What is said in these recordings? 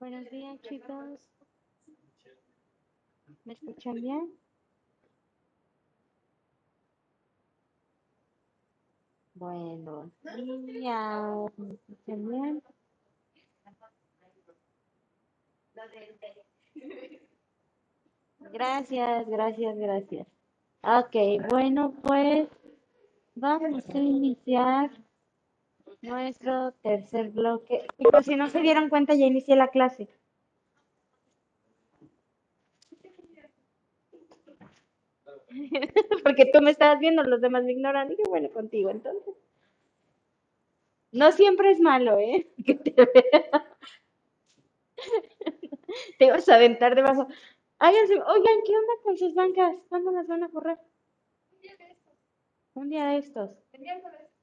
Buenos días, chicos. ¿Me escuchan bien? Buenos días. ¿Me escuchan bien? Gracias, gracias, gracias. Ok, bueno, pues vamos a iniciar nuestro tercer bloque. Chicos, si no se dieron cuenta, ya inicié la clase. Porque tú me estabas viendo, los demás me ignoran. Dije, bueno, contigo entonces. No siempre es malo, ¿eh? Que te vea. Te vas a aventar debajo. Háganse, oigan, ¿qué onda con sus bancas? ¿Cuándo las van a forrar? Un día de estos.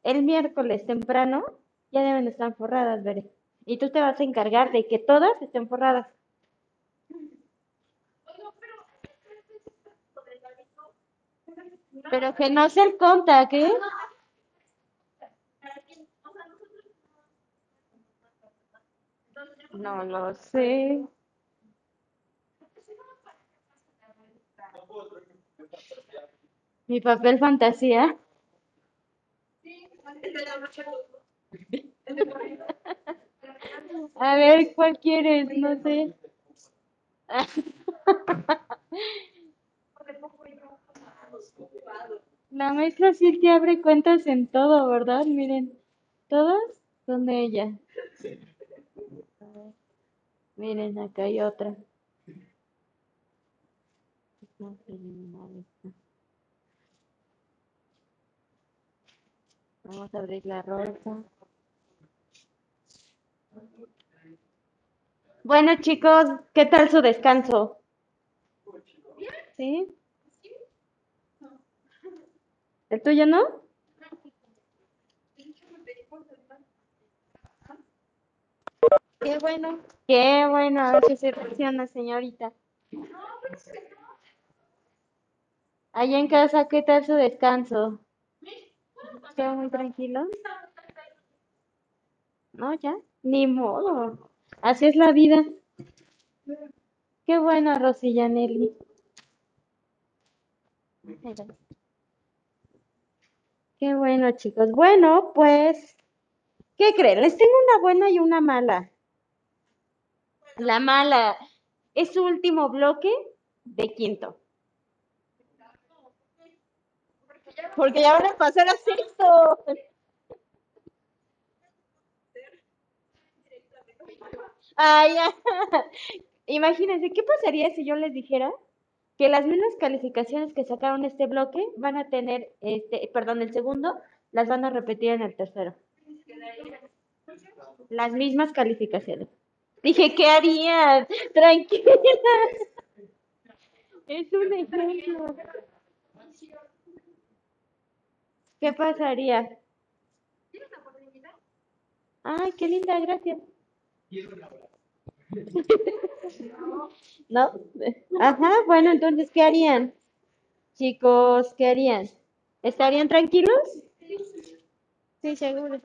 El miércoles temprano ya deben estar forradas, veré. Y tú te vas a encargar de que todas estén forradas. Pero que no se el conta, ¿qué? No lo sé. Mi papel fantasía. A ver, ¿cuál quieres? No sé. La maestra que abre cuentas en todo, ¿verdad? Miren, todas son de ella. Miren, acá hay otra. Vamos a abrir la rosa. Bueno, chicos, ¿qué tal su descanso? ¿Sí? ¿El tuyo no? Qué bueno. Qué bueno, a ver si se reacciona, señorita. Allá en casa, ¿qué tal su descanso? ¿Está muy tranquilo? No, ya, ni modo. Así es la vida. Qué bueno, Rosilla Nelly. Qué bueno, chicos. Bueno, pues, ¿qué creen? Les tengo una buena y una mala. La mala es su último bloque de quinto. Porque ya van a pasar a sexto. Ay. Imagínense, ¿qué pasaría si yo les dijera que las mismas calificaciones que sacaron este bloque van a tener, este, perdón, el segundo, las van a repetir en el tercero? Las mismas calificaciones. Dije, ¿qué harían? Tranquila. Es un ejemplo. ¿Qué pasaría? Ay, qué linda, gracias. ¿No? Ajá, bueno, entonces, ¿qué harían? Chicos, ¿qué harían? ¿Estarían tranquilos? Sí, seguro.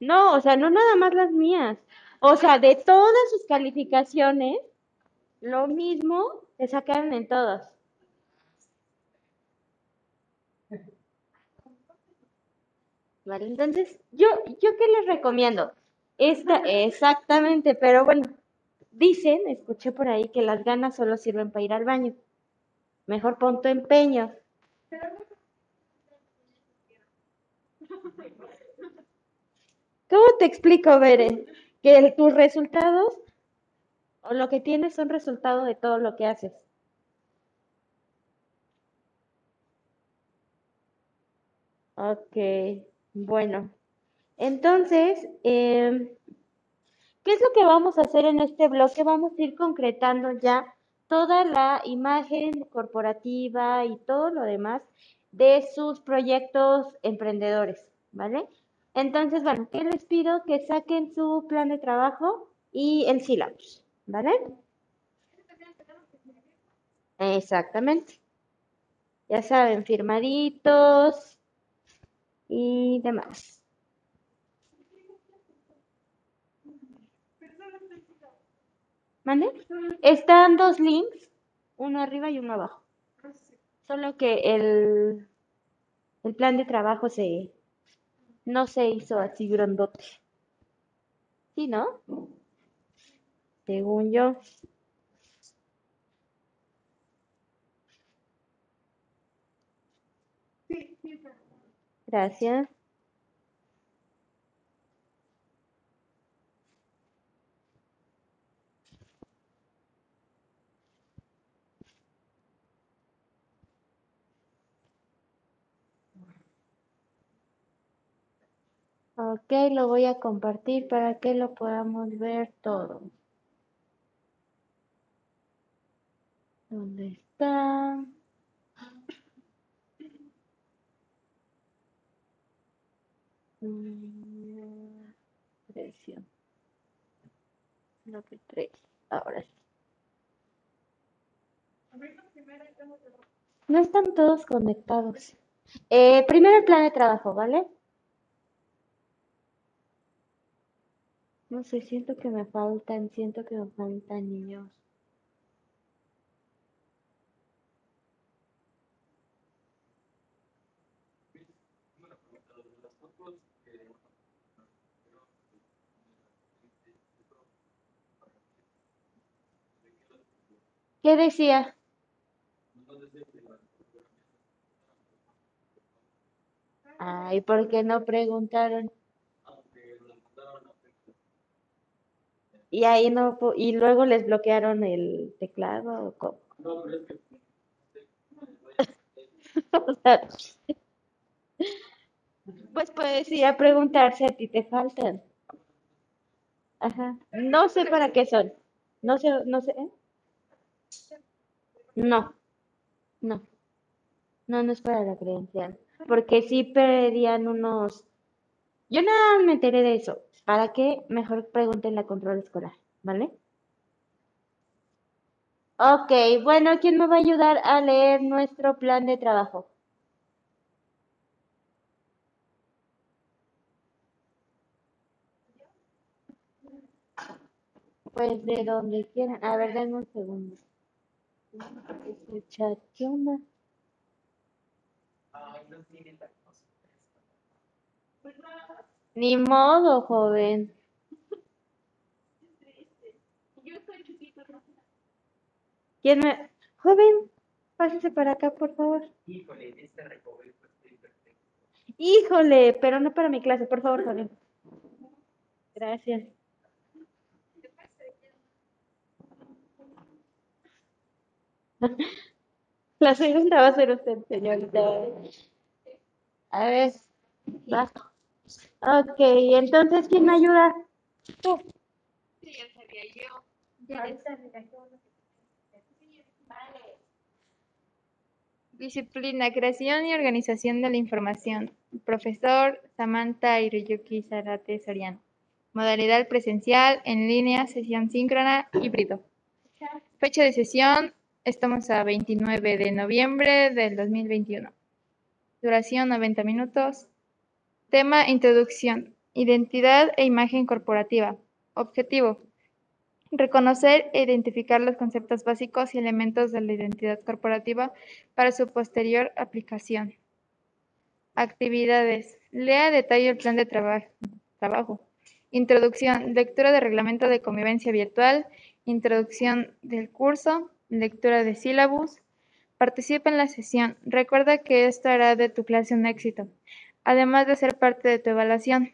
No, o sea, no nada más las mías. O sea, de todas sus calificaciones, lo mismo que sacaron en todas. Vale, entonces, yo, ¿yo qué les recomiendo? Esta, exactamente, pero bueno, dicen, escuché por ahí que las ganas solo sirven para ir al baño. Mejor pon tu empeño. ¿Cómo te explico, Beren? Que el- tus resultados o lo que tienes son resultado de todo lo que haces. Ok, bueno. Entonces, em, ¿qué es lo que vamos a hacer en este bloque? Vamos a ir concretando ya toda la imagen corporativa y todo lo demás de sus proyectos emprendedores, ¿vale? Entonces, bueno, ¿qué les pido? Que saquen su plan de trabajo y el syllabus, ¿vale? Exactamente. Ya saben, firmaditos y demás. ¿Mande? Están dos links, uno arriba y uno abajo. Solo que el, el plan de trabajo se, no se hizo así grandote. ¿Sí, no? Según yo. Gracias. Ok, lo voy a compartir para que lo podamos ver todo. ¿Dónde está? Precio. Lo que tres. Ahora sí. No están todos conectados. Eh, primero el plan de trabajo, ¿vale? No sé, siento que me faltan, siento que me faltan niños. ¿Qué decía? Ay, ¿por qué no preguntaron? Y ahí no, y luego les bloquearon el teclado o cómo? O sea, pues puedes ir a preguntar si a ti te faltan. Ajá. No sé para qué son. No sé, no sé. ¿eh? No, no, no, no es para la credencial. Porque sí pedían unos. Yo nada me enteré de eso. ¿Para qué? Mejor pregunten la control escolar, ¿vale? Ok, bueno, ¿quién me va a ayudar a leer nuestro plan de trabajo? Pues de donde quieran. A ver, denme un segundo. Este chat, ¿qué onda? Ni modo, joven. ¿Quién me... Joven, pásese para acá, por favor. Híjole, pero no para mi clase, por favor, joven. Gracias. La segunda va a ser usted, señorita. A ver, va. Ok, entonces, ¿quién me ayuda? Tú. Disciplina, creación y organización de la información. Profesor Samantha Hiroyuki Zarate Soriano. Modalidad presencial, en línea, sesión síncrona, híbrido. Fecha de sesión, estamos a 29 de noviembre del 2021. Duración 90 minutos. Tema, introducción. Identidad e imagen corporativa. Objetivo. Reconocer e identificar los conceptos básicos y elementos de la identidad corporativa para su posterior aplicación. Actividades. Lea a detalle el plan de trabajo. Introducción. Lectura de reglamento de convivencia virtual. Introducción del curso. Lectura de sílabus. Participa en la sesión. Recuerda que esto hará de tu clase un éxito, además de ser parte de tu evaluación.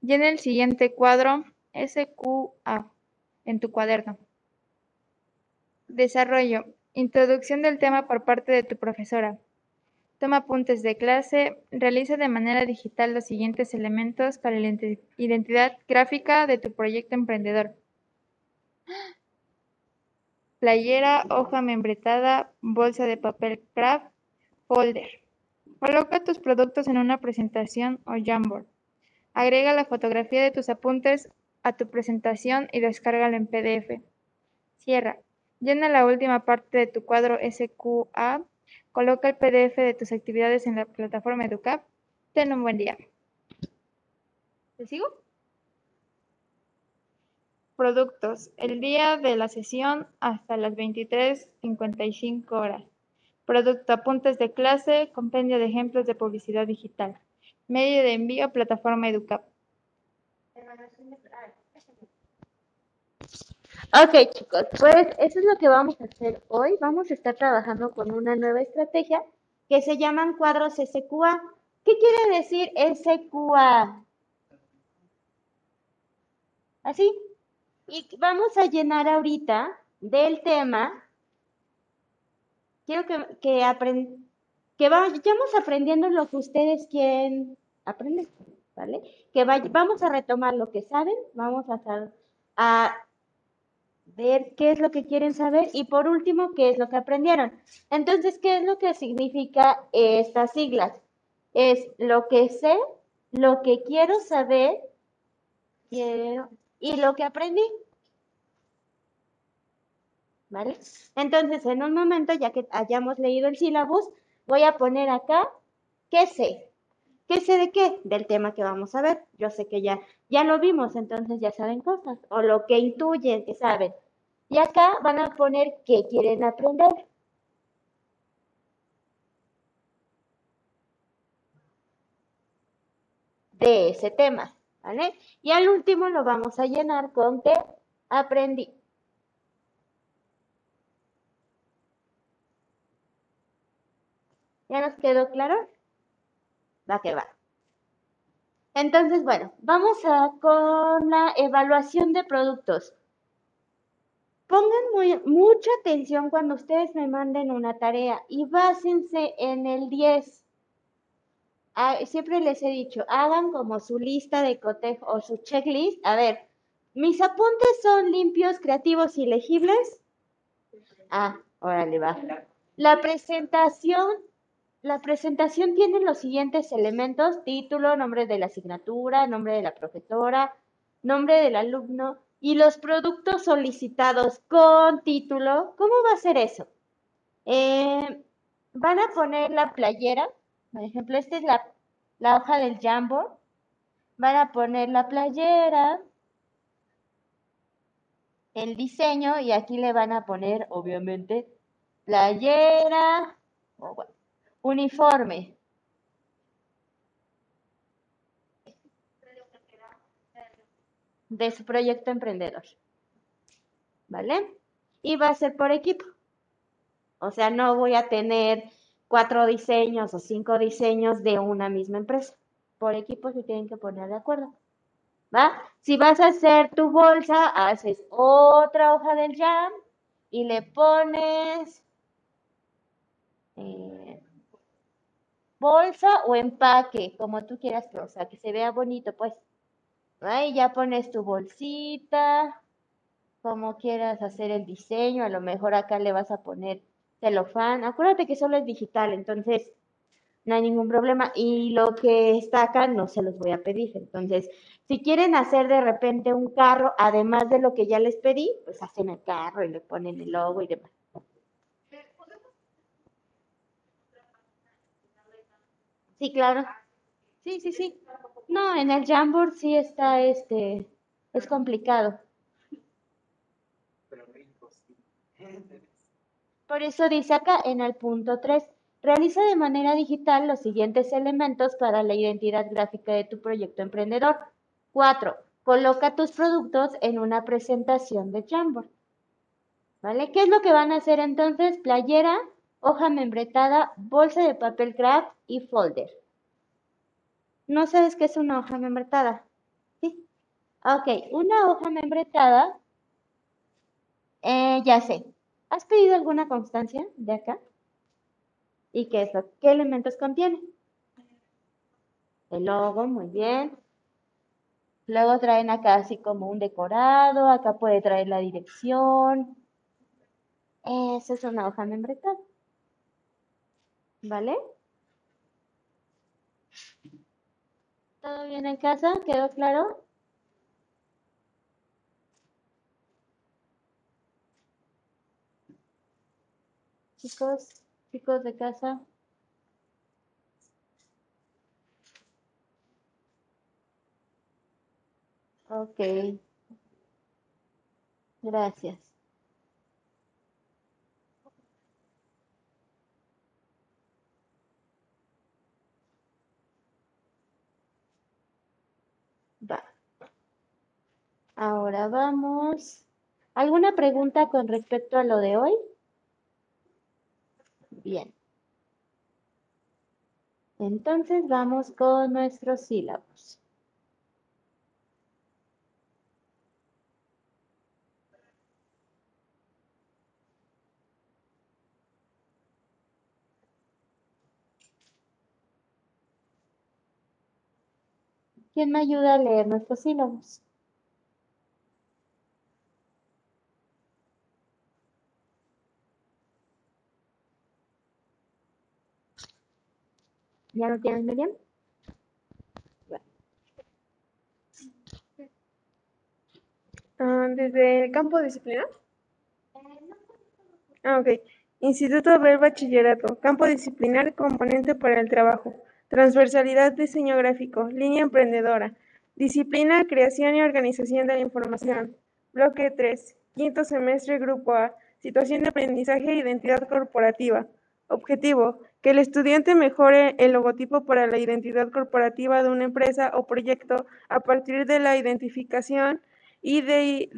Llena el siguiente cuadro SQA en tu cuaderno. Desarrollo. Introducción del tema por parte de tu profesora. Toma apuntes de clase. Realiza de manera digital los siguientes elementos para la identidad gráfica de tu proyecto emprendedor. Playera, hoja membretada, bolsa de papel craft, folder. Coloca tus productos en una presentación o Jamboard. Agrega la fotografía de tus apuntes a tu presentación y descárgalo en PDF. Cierra. Llena la última parte de tu cuadro SQA. Coloca el PDF de tus actividades en la plataforma EduCap. Ten un buen día. ¿Te sigo? Productos. El día de la sesión hasta las 23.55 horas. Producto. Apuntes de clase. Compendio de ejemplos de publicidad digital. Medio de envío. Plataforma EduCap. Ok, chicos, pues eso es lo que vamos a hacer hoy. Vamos a estar trabajando con una nueva estrategia que se llaman cuadros SQA. ¿Qué quiere decir SQA? Así. Y vamos a llenar ahorita del tema. Quiero que, que, que vayamos aprendiendo lo que ustedes quieren aprender. ¿vale? Que vamos a retomar lo que saben, vamos a, a ver qué es lo que quieren saber y por último, qué es lo que aprendieron. Entonces, ¿qué es lo que significa estas siglas? Es lo que sé, lo que quiero saber y lo que aprendí. ¿Vale? Entonces, en un momento, ya que hayamos leído el sílabus, voy a poner acá qué sé. ¿Qué sé de qué? Del tema que vamos a ver. Yo sé que ya, ya lo vimos, entonces ya saben cosas, o lo que intuyen que saben. Y acá van a poner qué quieren aprender. De ese tema, Y al último lo vamos a llenar con qué aprendí. ¿Ya nos quedó claro? va que va. Entonces, bueno, vamos a con la evaluación de productos. Pongan mucha atención cuando ustedes me manden una tarea y básense en el 10. Ah, siempre les he dicho, hagan como su lista de cotejo o su checklist. A ver, ¿mis apuntes son limpios, creativos y legibles? Ah, órale, va. La presentación la presentación tiene los siguientes elementos, título, nombre de la asignatura, nombre de la profesora, nombre del alumno y los productos solicitados con título. ¿Cómo va a ser eso? Eh, van a poner la playera, por ejemplo, esta es la, hoja del Jambo. Van a poner la playera, el diseño y aquí le van a poner, obviamente, playera, Uniforme. De su proyecto emprendedor. ¿Vale? Y va a ser por equipo. O sea, no voy a tener cuatro diseños o cinco diseños de una misma empresa. Por equipo se tienen que poner de acuerdo. ¿Va? Si vas a hacer tu bolsa, haces otra hoja del jam y le pones eh, bolsa o empaque, como tú quieras, o sea, que se vea bonito, pues. Ahí ya pones tu bolsita, como quieras hacer el diseño, a lo mejor acá le vas a poner celofán. Acuérdate que solo es digital, entonces no hay ningún problema. Y lo que está acá no se los voy a pedir. Entonces, si quieren hacer de repente un carro, además de lo que ya les pedí, pues hacen el carro y le ponen el logo y demás. Sí, claro. Sí, sí, sí. No, en el Jamboard sí está este, es complicado. Por eso dice acá en el punto 3, realiza de manera digital los siguientes elementos para la identidad gráfica de tu proyecto emprendedor. 4. Coloca tus productos en una presentación de Jamboard. ¿Vale? ¿Qué es lo que van a hacer entonces? Playera, hoja membretada, bolsa de papel craft y folder. ¿No sabes qué es una hoja membretada? ¿Sí? Ok, una hoja membretada, eh, ya sé. ¿Has pedido alguna constancia de acá? ¿Y qué es lo, qué elementos contiene? El logo, muy bien. Luego traen acá así como un decorado, acá puede traer la dirección. Esa es una hoja membretada. ¿Vale? ¿Todo bien en casa? ¿Quedó claro? Chicos, chicos de casa. Ok. Gracias. Va. Ahora vamos. ¿Alguna pregunta con respecto a lo de hoy? Bien. Entonces vamos con nuestros sílabos. ¿Quién me ayuda a leer nuestros sílabos? ¿Ya no tienes Miriam? Ah, ¿Desde el campo disciplinar? Ah, ok. Instituto Ver Bachillerato. Campo disciplinar, componente para el trabajo. Transversalidad, diseño gráfico. Línea emprendedora. Disciplina, creación y organización de la información. Bloque 3. Quinto semestre, Grupo A. Situación de aprendizaje e identidad corporativa. Objetivo, que el estudiante mejore el logotipo para la identidad corporativa de una empresa o proyecto a partir de la identificación y de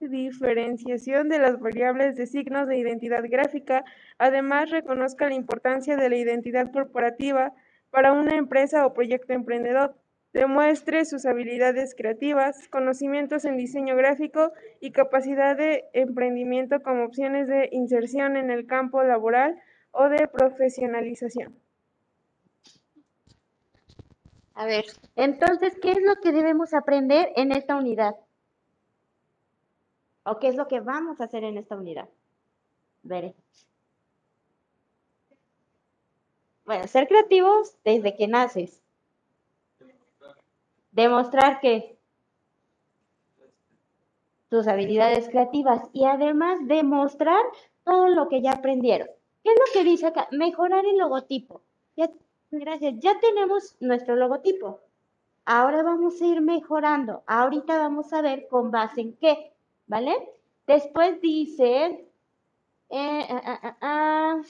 diferenciación de las variables de signos de identidad gráfica. Además, reconozca la importancia de la identidad corporativa para una empresa o proyecto emprendedor. Demuestre sus habilidades creativas, conocimientos en diseño gráfico y capacidad de emprendimiento como opciones de inserción en el campo laboral o de profesionalización. A ver, entonces, ¿qué es lo que debemos aprender en esta unidad? ¿O qué es lo que vamos a hacer en esta unidad? Veré. Bueno, ser creativos desde que naces. Demostrar que tus habilidades creativas y además demostrar todo lo que ya aprendieron. ¿Qué es lo que dice acá? Mejorar el logotipo. Ya, gracias, ya tenemos nuestro logotipo. Ahora vamos a ir mejorando. Ahorita vamos a ver con base en qué, ¿vale? Después dice, eh, ah, ah, ah,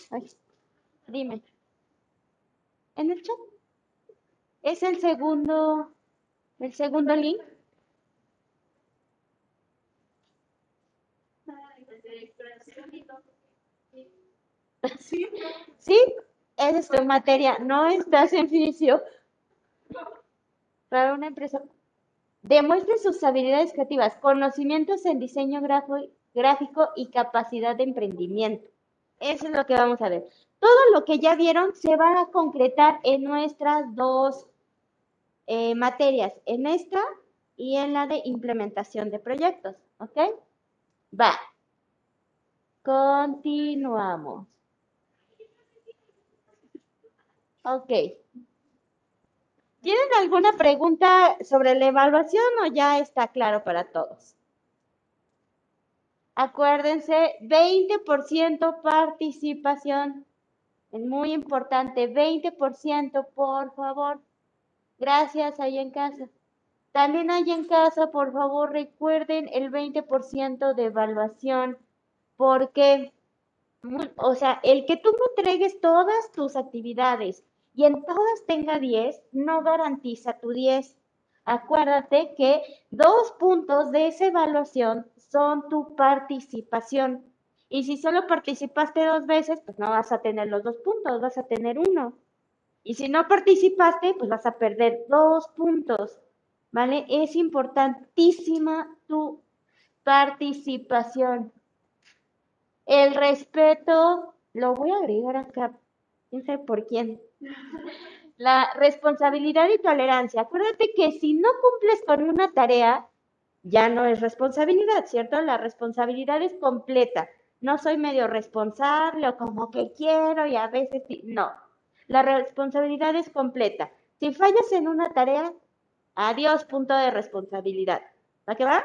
dime, en el chat. Es el segundo el segundo link. Sí, esa es tu materia, no estás en fisio. Para una empresa. Demuestre sus habilidades creativas, conocimientos en diseño gráfico y capacidad de emprendimiento. Eso es lo que vamos a ver. Todo lo que ya vieron se va a concretar en nuestras dos eh, materias en esta y en la de implementación de proyectos, ¿ok? Va. continuamos. Ok. ¿Tienen alguna pregunta sobre la evaluación o ya está claro para todos? Acuérdense, 20% participación. Es muy importante, 20% por favor. Gracias ahí en casa. También ahí en casa, por favor, recuerden el 20% de evaluación, porque, o sea, el que tú no entregues todas tus actividades y en todas tenga 10, no garantiza tu 10. Acuérdate que dos puntos de esa evaluación son tu participación. Y si solo participaste dos veces, pues no vas a tener los dos puntos, vas a tener uno. Y si no participaste, pues vas a perder dos puntos. ¿Vale? Es importantísima tu participación. El respeto, lo voy a agregar acá, no sé por quién. La responsabilidad y tolerancia. Acuérdate que si no cumples con una tarea, ya no es responsabilidad, ¿cierto? La responsabilidad es completa. No soy medio responsable o como que quiero y a veces no. La responsabilidad es completa. Si fallas en una tarea, adiós, punto de responsabilidad. ¿Va qué va?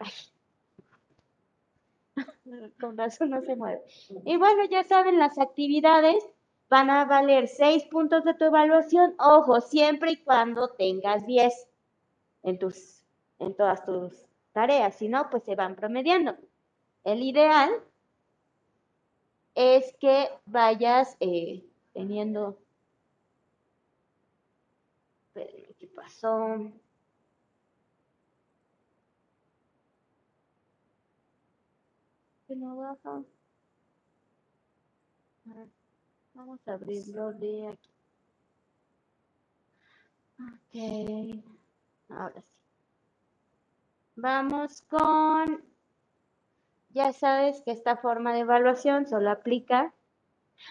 Ay. Con razón no se mueve. Y bueno, ya saben, las actividades van a valer 6 puntos de tu evaluación. Ojo, siempre y cuando tengas 10 en, tus, en todas tus tareas. Si no, pues se van promediando. El ideal es que vayas eh, teniendo... ¿Qué pasó? no baja? Vamos a abrirlo de aquí. Ok. Ahora sí. Vamos con, ya sabes que esta forma de evaluación solo aplica.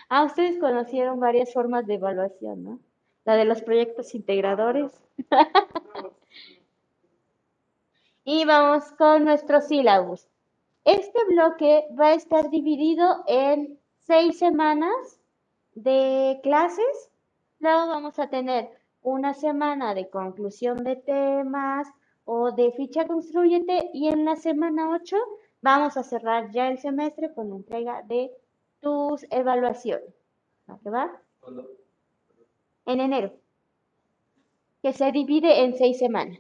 Ah, ustedes conocieron varias formas de evaluación, ¿no? La de los proyectos integradores. y vamos con nuestro sílabus. Este bloque va a estar dividido en seis semanas de clases. Luego vamos a tener una semana de conclusión de temas o de ficha construyente y en la semana 8 vamos a cerrar ya el semestre con la entrega de tus evaluaciones. ¿A qué va? En enero. Que se divide en seis semanas.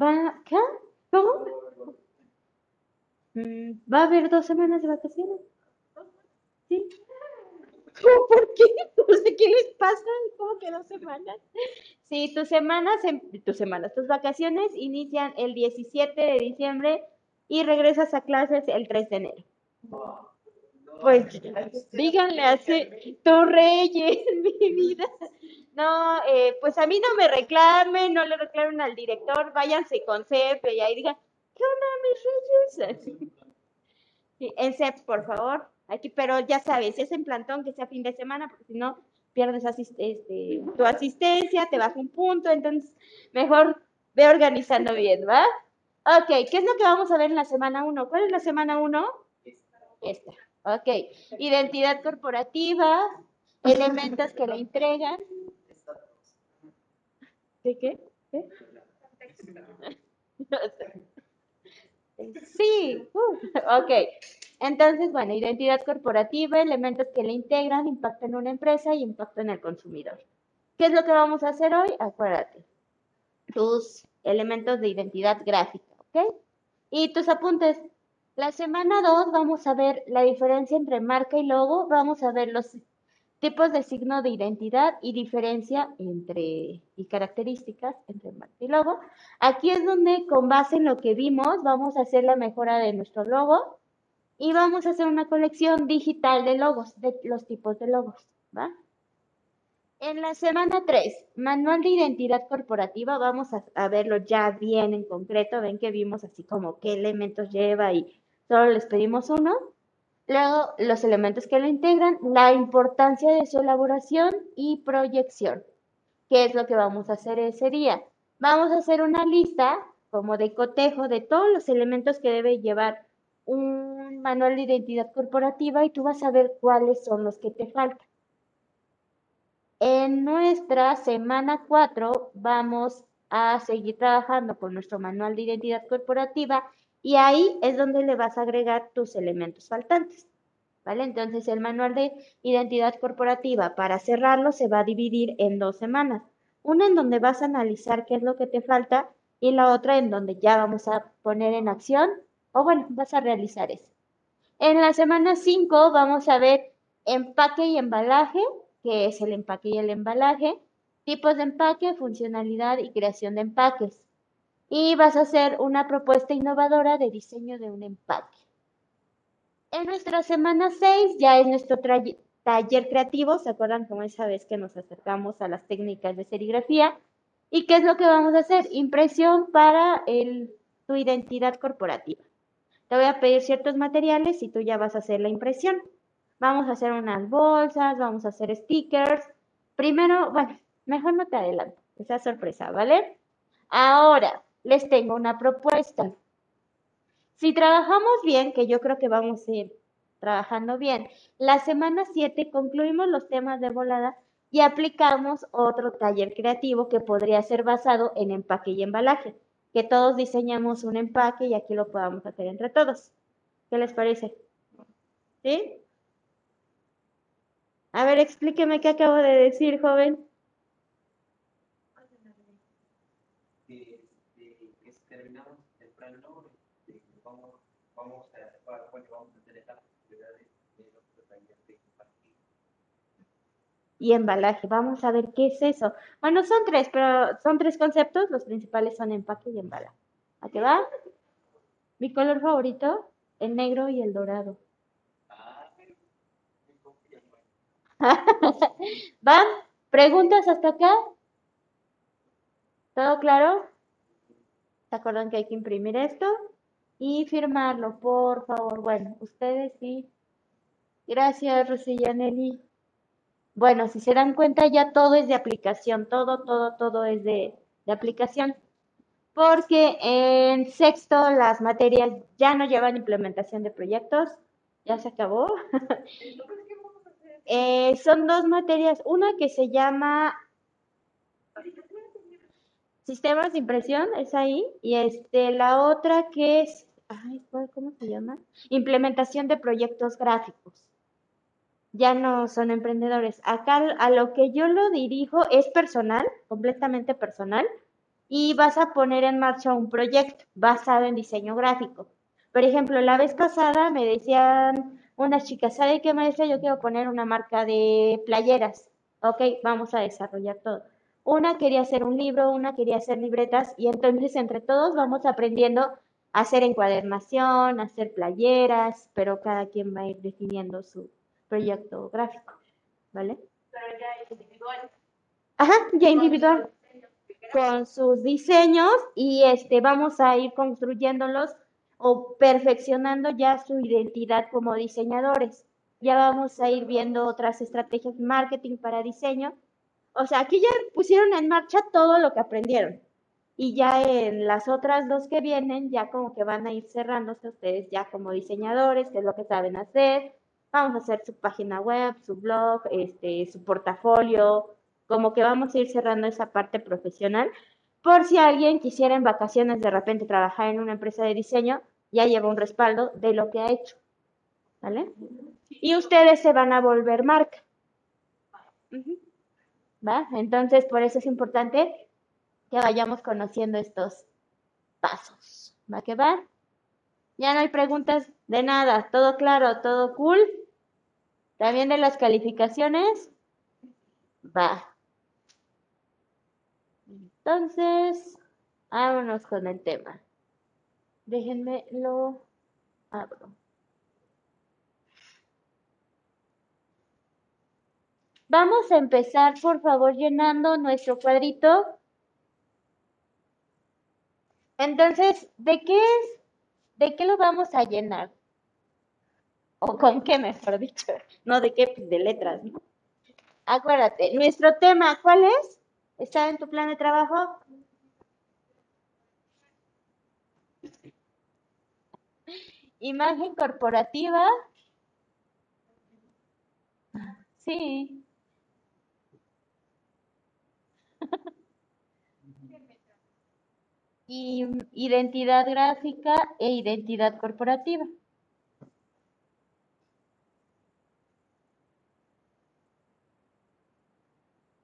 ¿Va acá? ¿Cómo? Mm, ¿Va a haber dos semanas de vacaciones? ¿Sí? ¿Por qué? ¿qué les pasa? ¿Cómo que dos semanas? Sí, tus semanas, tus semanas, tus vacaciones inician el 17 de diciembre y regresas a clases el 3 de enero. Pues díganle así, tu reyes, mi vida. No, eh, pues a mí no me reclamen, no le reclamen al director, váyanse con CEP y ahí digan, ¿qué onda, mis reyes? Sí, en CEP, por favor. Aquí, pero ya sabes, es en plantón, que sea fin de semana, porque si no, pierdes este, tu asistencia, te baja un punto, entonces mejor ve organizando bien, ¿va? Ok, ¿qué es lo que vamos a ver en la semana 1? ¿Cuál es la semana 1? Esta. Ok, identidad corporativa, elementos que le entregan. ¿De qué? ¿Qué? Sí, uh, ok. Entonces, bueno, identidad corporativa, elementos que le integran, impacto en una empresa y impacto en el consumidor. ¿Qué es lo que vamos a hacer hoy? Acuérdate, tus elementos de identidad gráfica, ¿ok? Y tus apuntes. La semana 2 vamos a ver la diferencia entre marca y logo, vamos a ver los tipos de signo de identidad y diferencia entre y características entre marca y logo. Aquí es donde con base en lo que vimos vamos a hacer la mejora de nuestro logo y vamos a hacer una colección digital de logos, de los tipos de logos, ¿va? En la semana 3, manual de identidad corporativa, vamos a, a, verlo ya bien en concreto, ven que vimos así como qué elementos lleva y solo les pedimos uno. Luego, los elementos que lo integran, la importancia de su elaboración y proyección. ¿Qué es lo que vamos a hacer ese día? Vamos a hacer una lista como de cotejo de todos los elementos que debe llevar un manual de identidad corporativa y tú vas a ver cuáles son los que te faltan. En nuestra semana 4 vamos a seguir trabajando con nuestro manual de identidad corporativa y ahí es donde le vas a agregar tus elementos faltantes. ¿Vale? Entonces el manual de identidad corporativa para cerrarlo se va a dividir en dos semanas. Una en donde vas a analizar qué es lo que te falta y la otra en donde ya vamos a poner en acción o bueno, vas a realizar eso. En la semana 5 vamos a ver empaque y embalaje, que es el empaque y el embalaje, tipos de empaque, funcionalidad y creación de empaques. Y vas a hacer una propuesta innovadora de diseño de un empaque. En nuestra semana 6 ya es nuestro taller creativo, ¿se acuerdan como esa vez que nos acercamos a las técnicas de serigrafía? ¿Y qué es lo que vamos a hacer? Impresión para tu identidad corporativa. Te voy a pedir ciertos materiales y tú ya vas a hacer la impresión. Vamos a hacer unas bolsas, vamos a hacer stickers. Primero, bueno, mejor no te adelanto, esa sorpresa, ¿vale? Ahora, les tengo una propuesta. Si trabajamos bien, que yo creo que vamos a ir trabajando bien, la semana 7 concluimos los temas de volada y aplicamos otro taller creativo que podría ser basado en empaque y embalaje que todos diseñamos un empaque y aquí lo podamos hacer entre todos. ¿Qué les parece? ¿Sí? A ver, explíqueme qué acabo de decir, joven. terminamos el plan vamos, vamos a, bueno, vamos a hacer etapas de los talleres de y embalaje. Vamos a ver qué es eso. Bueno, son tres, pero son tres conceptos. Los principales son empaque y embalaje. ¿A qué va? Mi color favorito, el negro y el dorado. ¿Van? ¿Preguntas hasta acá? ¿Todo claro? ¿Se acuerdan que hay que imprimir esto? Y firmarlo, por favor. Bueno, ustedes sí. Gracias, Rosilla Nelly. Bueno, si se dan cuenta, ya todo es de aplicación, todo, todo, todo es de, aplicación. Porque en sexto las materias ya no llevan implementación de proyectos, ya se acabó. Eh, son dos materias, una que se llama sistemas de impresión, es ahí, y este, la otra que es, ay, ¿cómo se llama? Implementación de proyectos gráficos ya no son emprendedores. Acá a lo que yo lo dirijo es personal, completamente personal, y vas a poner en marcha un proyecto basado en diseño gráfico. Por ejemplo, la vez pasada me decían unas chicas, ¿sabe qué maestra? Yo quiero poner una marca de playeras. Ok, vamos a desarrollar todo. Una quería hacer un libro, una quería hacer libretas, y entonces entre todos vamos aprendiendo a hacer encuadernación, a hacer playeras, pero cada quien va a ir definiendo su, proyecto gráfico, ¿vale? Pero ya individual. Ajá, ya individual. Con sus diseños y este vamos a ir construyéndolos o perfeccionando ya su identidad como diseñadores. Ya vamos a ir viendo otras estrategias de marketing para diseño. O sea, aquí ya pusieron en marcha todo lo que aprendieron. Y ya en las otras dos que vienen, ya como que van a ir cerrándose ustedes ya como diseñadores, qué es lo que saben hacer, vamos a hacer su página web, su blog, este, su portafolio, como que vamos a ir cerrando esa parte profesional. Por si alguien quisiera en vacaciones de repente trabajar en una empresa de diseño, ya lleva un respaldo de lo que ha hecho. ¿Vale? Y ustedes se van a volver marca. ¿Va? Entonces, por eso es importante que vayamos conociendo estos pasos. ¿Va que va? Ya no hay preguntas de nada, todo claro, todo cool. También de las calificaciones. Va. Entonces, vámonos con el tema. Déjenme lo abro. Vamos a empezar, por favor, llenando nuestro cuadrito. Entonces, ¿de qué es? ¿De qué lo vamos a llenar? o con qué, mejor dicho, no de qué, pues, de letras, ¿no? Acuérdate, nuestro tema, ¿cuál es? ¿Está en tu plan de trabajo? Imagen corporativa. Sí. Y identidad gráfica e identidad corporativa.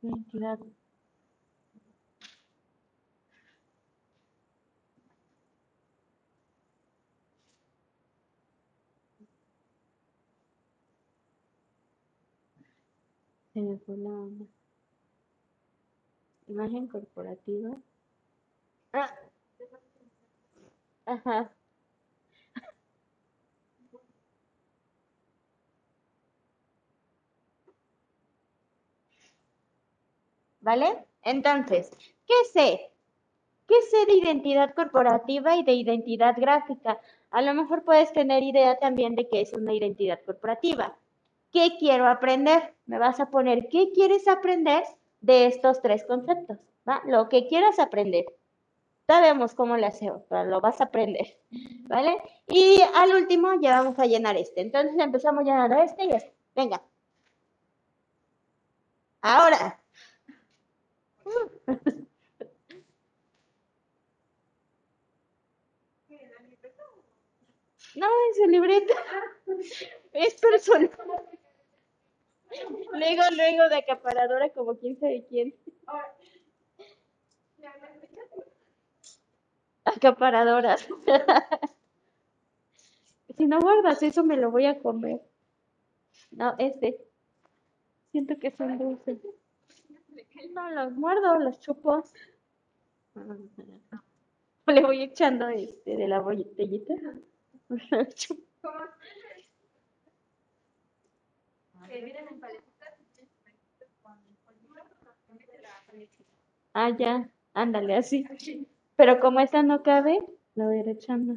Identidad. Se me fue la onda. Imagen corporativa. Ah. Ajá. ¿Vale? Entonces, ¿qué sé? ¿Qué sé de identidad corporativa y de identidad gráfica? A lo mejor puedes tener idea también de qué es una identidad corporativa. ¿Qué quiero aprender? Me vas a poner qué quieres aprender de estos tres conceptos, ¿va? Lo que quieras aprender. Sabemos cómo le hacemos, pero lo vas a aprender, ¿vale? Y al último ya vamos a llenar este. Entonces empezamos llenando este y este. Venga. Ahora. No, en su libreta. Es personal. Luego, luego de acaparadora como quién sabe quién. Acaparadoras. Si no guardas eso me lo voy a comer. No, este. Siento que son dulces. No, los muerdo, los chupo. Le voy echando este de la botellita. Ah, ya, ándale, así. Pero como esta no cabe, la voy a ir echando.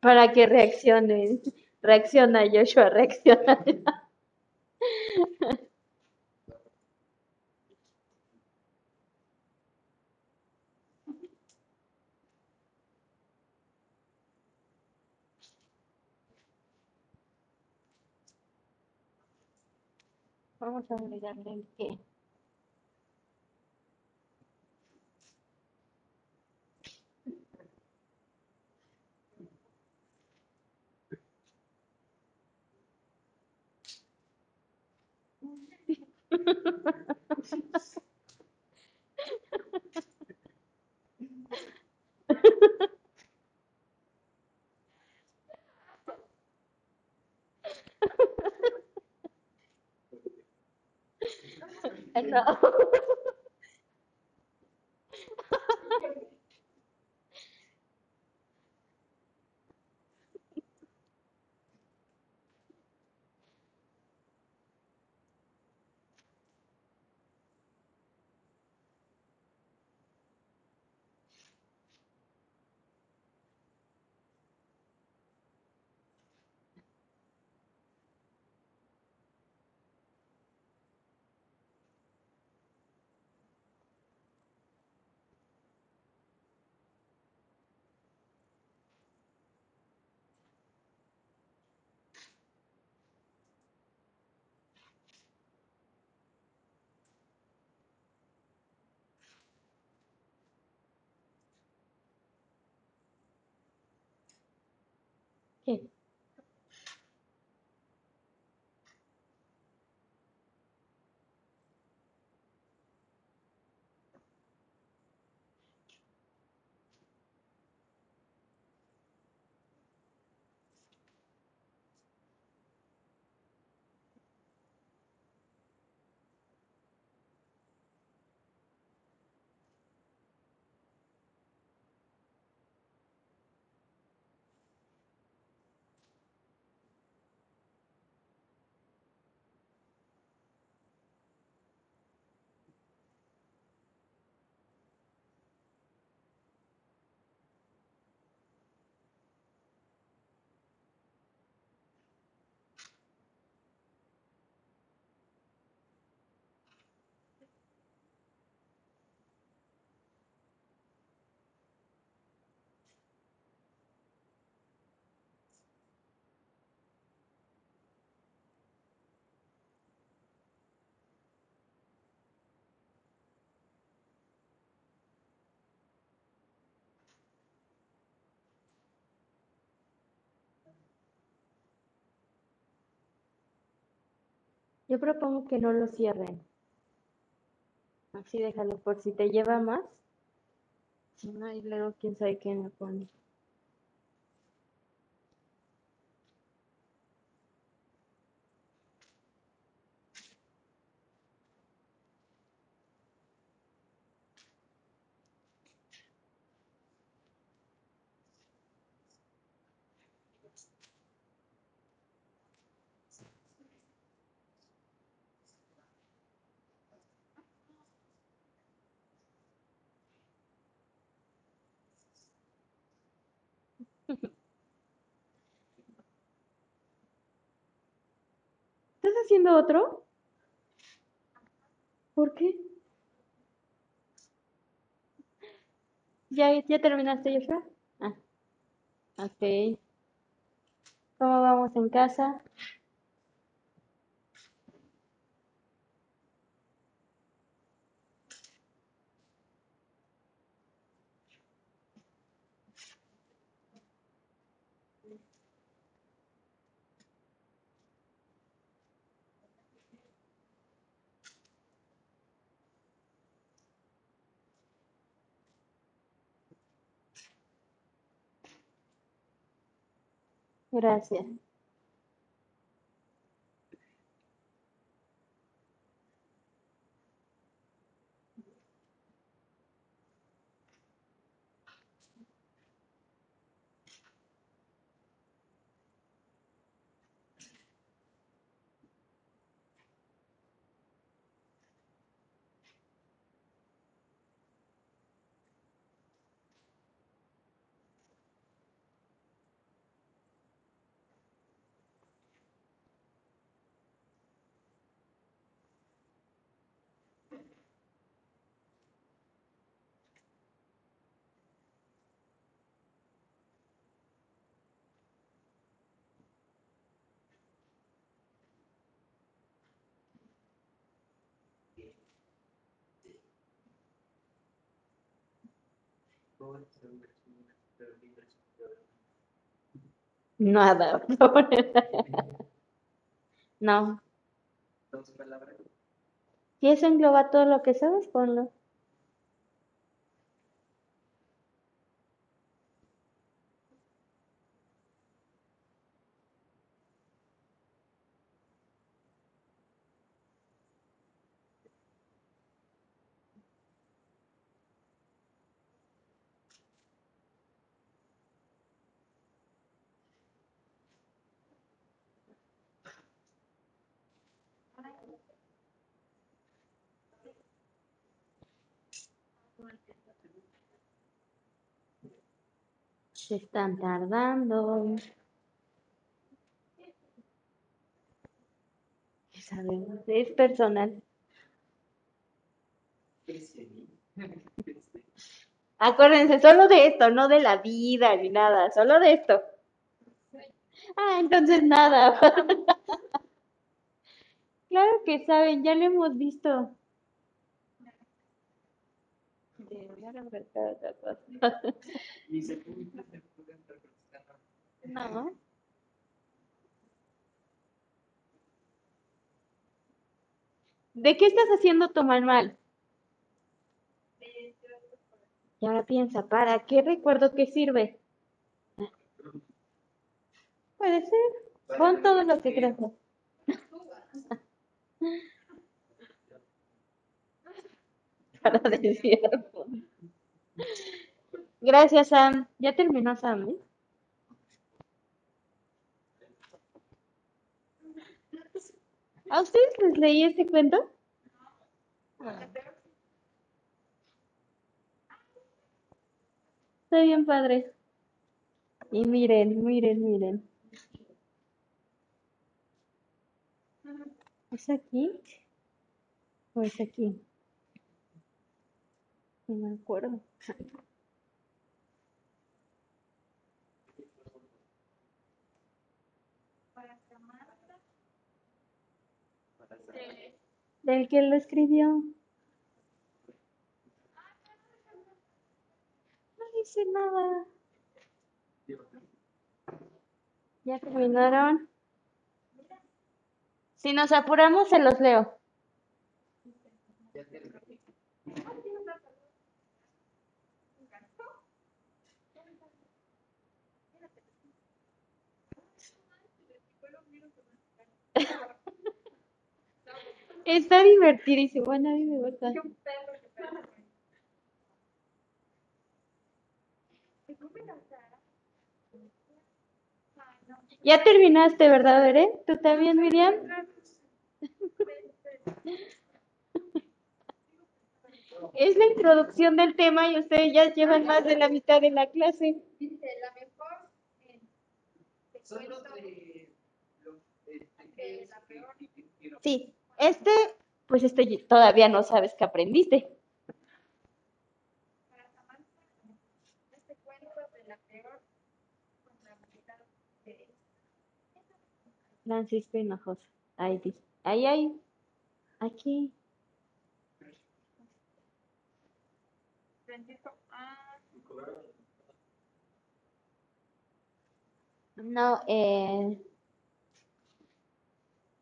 Para que reaccionen. Reacciona, Joshua, reacciona. Vamos a agregarle el que. No. ¿Qué? Yo propongo que no lo cierren. Así déjalo por si te lleva más. Si no, y luego quién sabe quién me pone. ¿Estás haciendo otro? ¿Por qué? ¿Ya, ya terminaste, Joshua? Ah, ok. ¿Cómo vamos en casa? Gracias. Nada. No. Si eso engloba todo lo que sabes, ponlo. Están tardando. ¿Qué sabemos? Es personal. Acuérdense, solo de esto, no de la vida ni nada, solo de esto. Ah, entonces nada. Claro que saben, ya lo hemos visto. No. ¿De qué estás haciendo tu manual? Y ahora piensa, ¿para qué recuerdo que sirve? Puede ser. Pon todo lo que creas. Para desviarlo. Gracias, Sam. Ya terminó, Sam. ¿eh? ¿A ustedes les leí este cuento? Está bien padre. Y miren, miren, miren. ¿Es aquí? ¿O es aquí? No me acuerdo. ¿Del que lo escribió? No dice nada. ¿Ya terminaron? Si nos apuramos, se los leo. Está divertidísimo. Bueno, a mí me gusta. Ya terminaste, ¿verdad, Veré? ¿Tú también, Miriam? Es la introducción del tema y ustedes ya llevan más de la mitad de la clase. Dice, la mejor eh, Son los de los de la peor. Sí, este, pues este todavía no sabes que aprendiste. Francisco Hinojosa. Ahí dice. Ahí, ahí. Aquí. No, eh,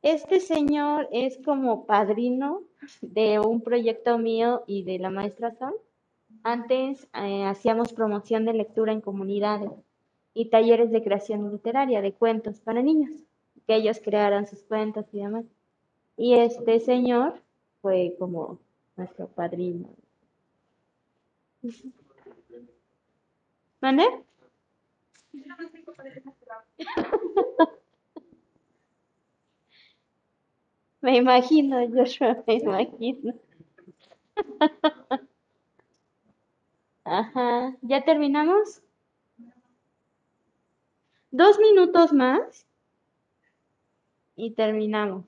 este señor es como padrino de un proyecto mío y de la maestra Sol. Antes eh, hacíamos promoción de lectura en comunidades y talleres de creación literaria de cuentos para niños, que ellos crearan sus cuentos y demás. Y este señor fue como nuestro padrino. ¿Mande? Me imagino, Joshua, me imagino. Ajá, ¿ya terminamos? Dos minutos más y terminamos.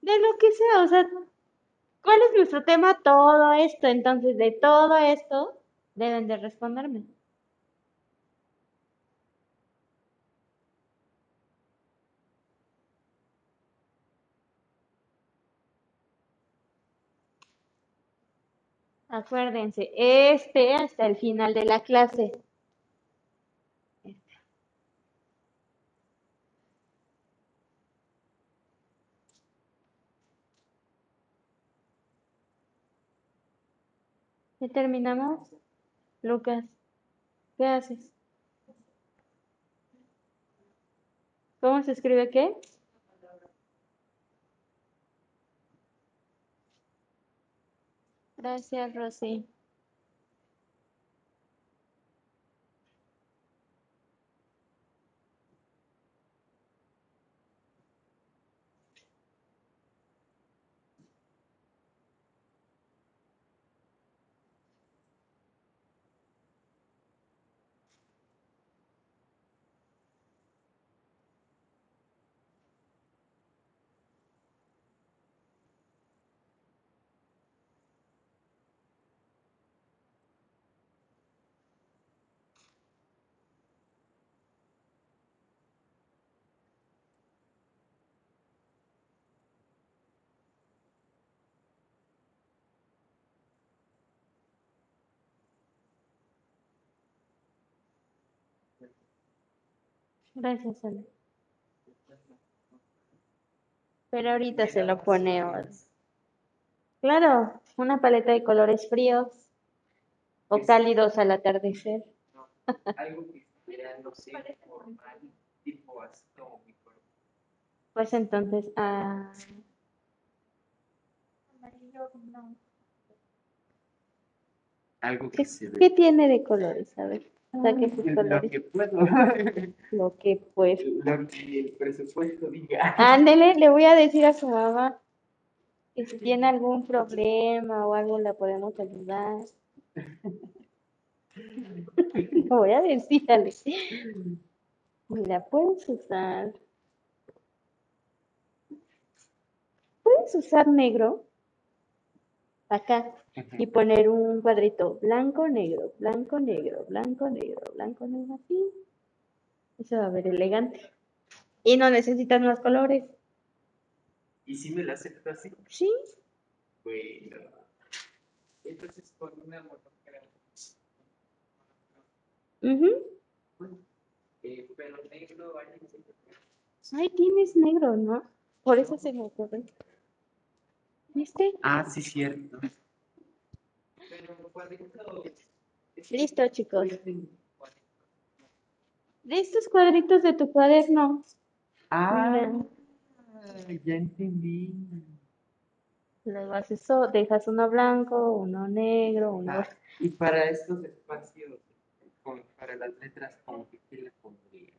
De lo que sea, o sea, ¿cuál es nuestro tema? Todo esto, entonces de todo esto deben de responderme. Acuérdense, este hasta el final de la clase. ¿Ya terminamos? Lucas, ¿qué haces? ¿Cómo se escribe qué? Gracias, Rosy. Gracias, Ale. Pero ahorita se lo ponemos. Claro, una paleta de colores fríos o cálidos al atardecer. algo que sea, no sé, formal, tipo cuerpo. Pues entonces, ah, no. Algo ¿qué, que se qué tiene de colores? A ver, saque sus Lo que puedo. Lo que pues. Lo que el presupuesto diga. Ándele, le voy a decir a su mamá que si tiene algún problema o algo la podemos ayudar. Le voy a decir, Ale. La puedes usar. Puedes usar negro acá y poner un cuadrito blanco, negro, blanco, negro, blanco, negro, blanco, negro, así. Eso va a ver elegante. Y no necesitas más colores. ¿Y si me la acepto así? Sí, Bueno. Entonces con una monocroma. Ujú. Eh, pero negro, Ay, tienes negro, ¿no? Por eso se me ocurre. ¿Viste? Ah, sí, cierto. Listo, chicos. De estos cuadritos de tu cuaderno. Ah, ya entendí. Luego haces eso, dejas uno blanco, uno negro, uno... Ah, y para estos espacios, para las letras, como que ¿qué le pondría?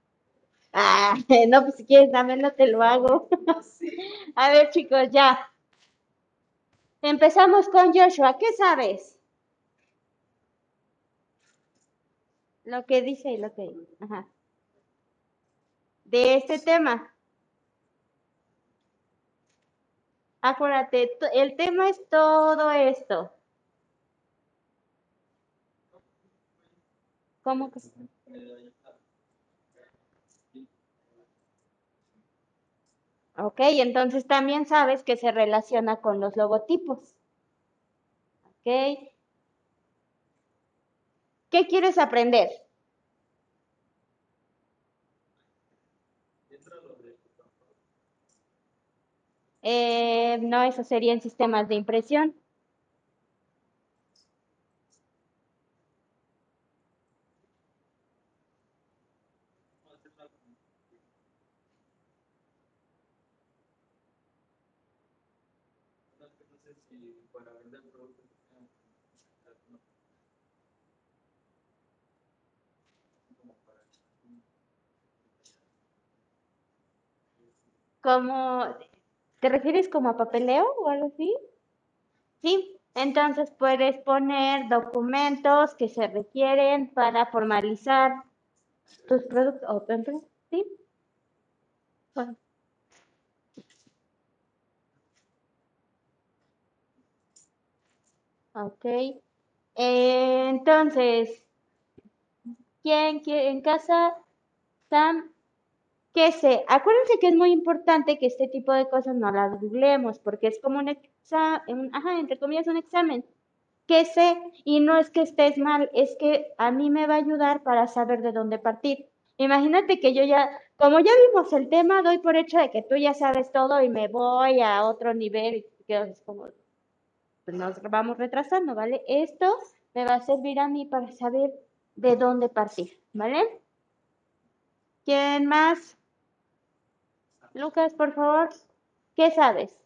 Ah, no, pues si quieres, dámelo, te lo hago. No sé. A ver, chicos, ya. Empezamos con Joshua. ¿Qué sabes? Lo que dice y lo que... Ajá. De este tema. Acuérdate, el tema es todo esto. ¿Cómo que? Ok, entonces también sabes que se relaciona con los logotipos. Ok. ¿Qué quieres aprender? Eh, no, eso sería en sistemas de impresión. Como, ¿te refieres como a papeleo o algo así? Sí, entonces puedes poner documentos que se requieren para formalizar tus productos o tu empresa, ¿sí? Bueno. Ok. Eh, entonces, ¿quién quiere en casa? Sam, ¿qué sé? Acuérdense que es muy importante que este tipo de cosas no las googleemos porque es como un examen, ajá, entre comillas, un examen. ¿Qué sé? Y no es que estés mal, es que a mí me va a ayudar para saber de dónde partir. Imagínate que yo ya, como ya vimos el tema, doy por hecho de que tú ya sabes todo y me voy a otro nivel y que como, pues nos vamos retrasando, ¿vale? Esto me va a servir a mí para saber de dónde partir, ¿vale? ¿Quién más? Lucas, por favor, ¿qué sabes?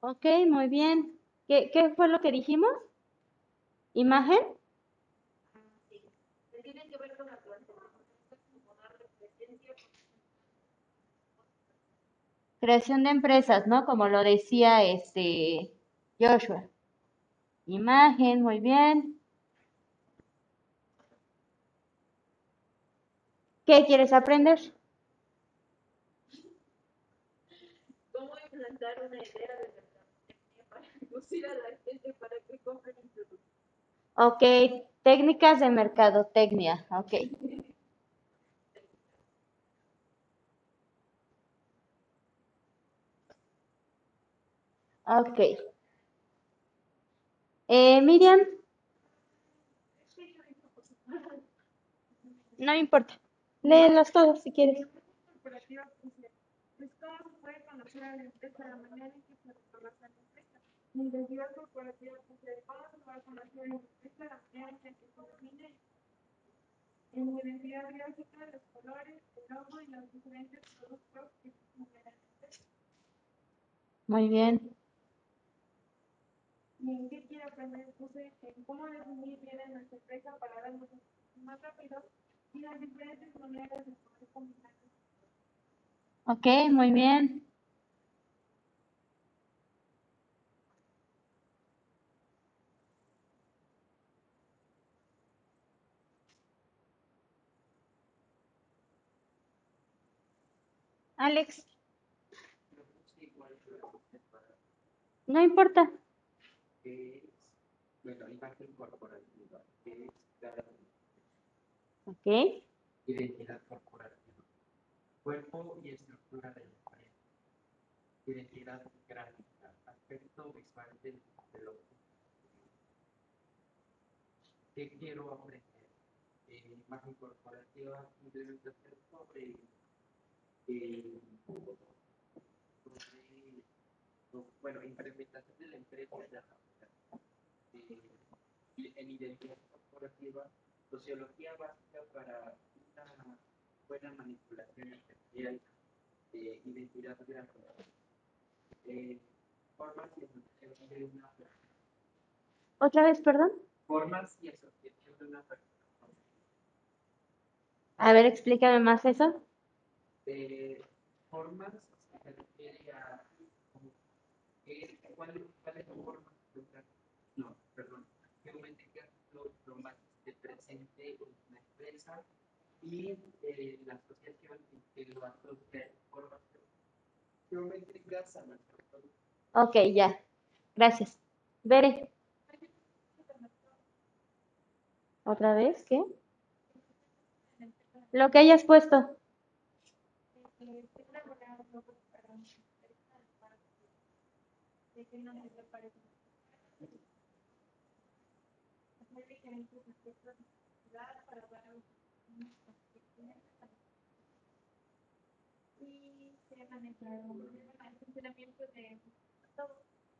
Ok, muy bien. ¿Qué, qué fue lo que dijimos? ¿Imagen? Creación de empresas, ¿no? Como lo decía este Joshua. Imagen, muy bien. ¿Qué quieres aprender? ¿Cómo implantar una idea de mercadotecnia para inducir a la gente para que compre mi producto? Ok, técnicas de mercadotecnia. Ok. Ok. Eh, Miriam. No importa. Léelos todos si quieres. corporativa funciona. Pues, ¿cómo se puede conocer a la empresa? La manera en que se reconoce a la empresa. La identidad corporativa funciona. ¿Cómo se puede conocer a En identidad gráfica, los colores, el logo y los diferentes productos que se incluyen en. Muy bien. ¿Y en qué quiere aprender? Puse en cómo definir bien a nuestra empresa para darnos más rápido y las diferentes maneras de poder combinar. Ok, muy bien. Alex, no importa. Que es, bueno, imagen corporativa, que es dar Ok. identidad corporativa. Cuerpo y estructura de la empresa. Identidad gráfica. Aspecto visual del, objeto. ¿Qué quiero aprender? Eh, imagen corporativa, implementación sobre, eh, sobre, bueno, implementación de la empresa de la en identidad corporativa, sociología básica para una buena manipulación empresarial, eh, identidad gráfica, eh, formas y asociación de una persona. Otra vez, perdón. Formas y asociación de una persona. A ver, explícame más eso. Eh, formas se refiere a como, ¿qué- cuál, cuál es la forma de perdón, geométrica lo, lo más que presente en una empresa y eh, la asociación que lo asocia formas geométricas a nuestro producto. Ok, ya. Gracias. Veré. ¿Otra vez? ¿Qué? Lo que hayas puesto.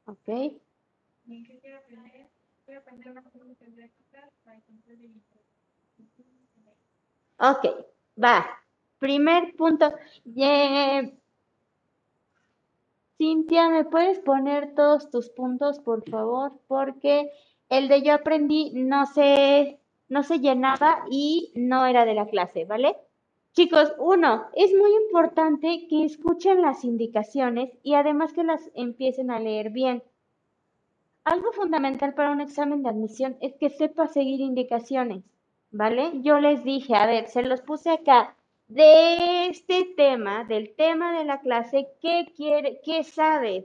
Ok. Ok, va. Primer punto. Ye- Cintia, ¿me puedes poner todos tus puntos, por favor? Porque el de yo aprendí no se, no se llenaba y no era de la clase, ¿vale? Chicos, uno, es muy importante que escuchen las indicaciones y además que las empiecen a leer bien. Algo fundamental para un examen de admisión es que sepa seguir indicaciones, ¿vale? Yo les dije, a ver, se los puse acá. De este tema, del tema de la clase, ¿qué quiere, qué sabes?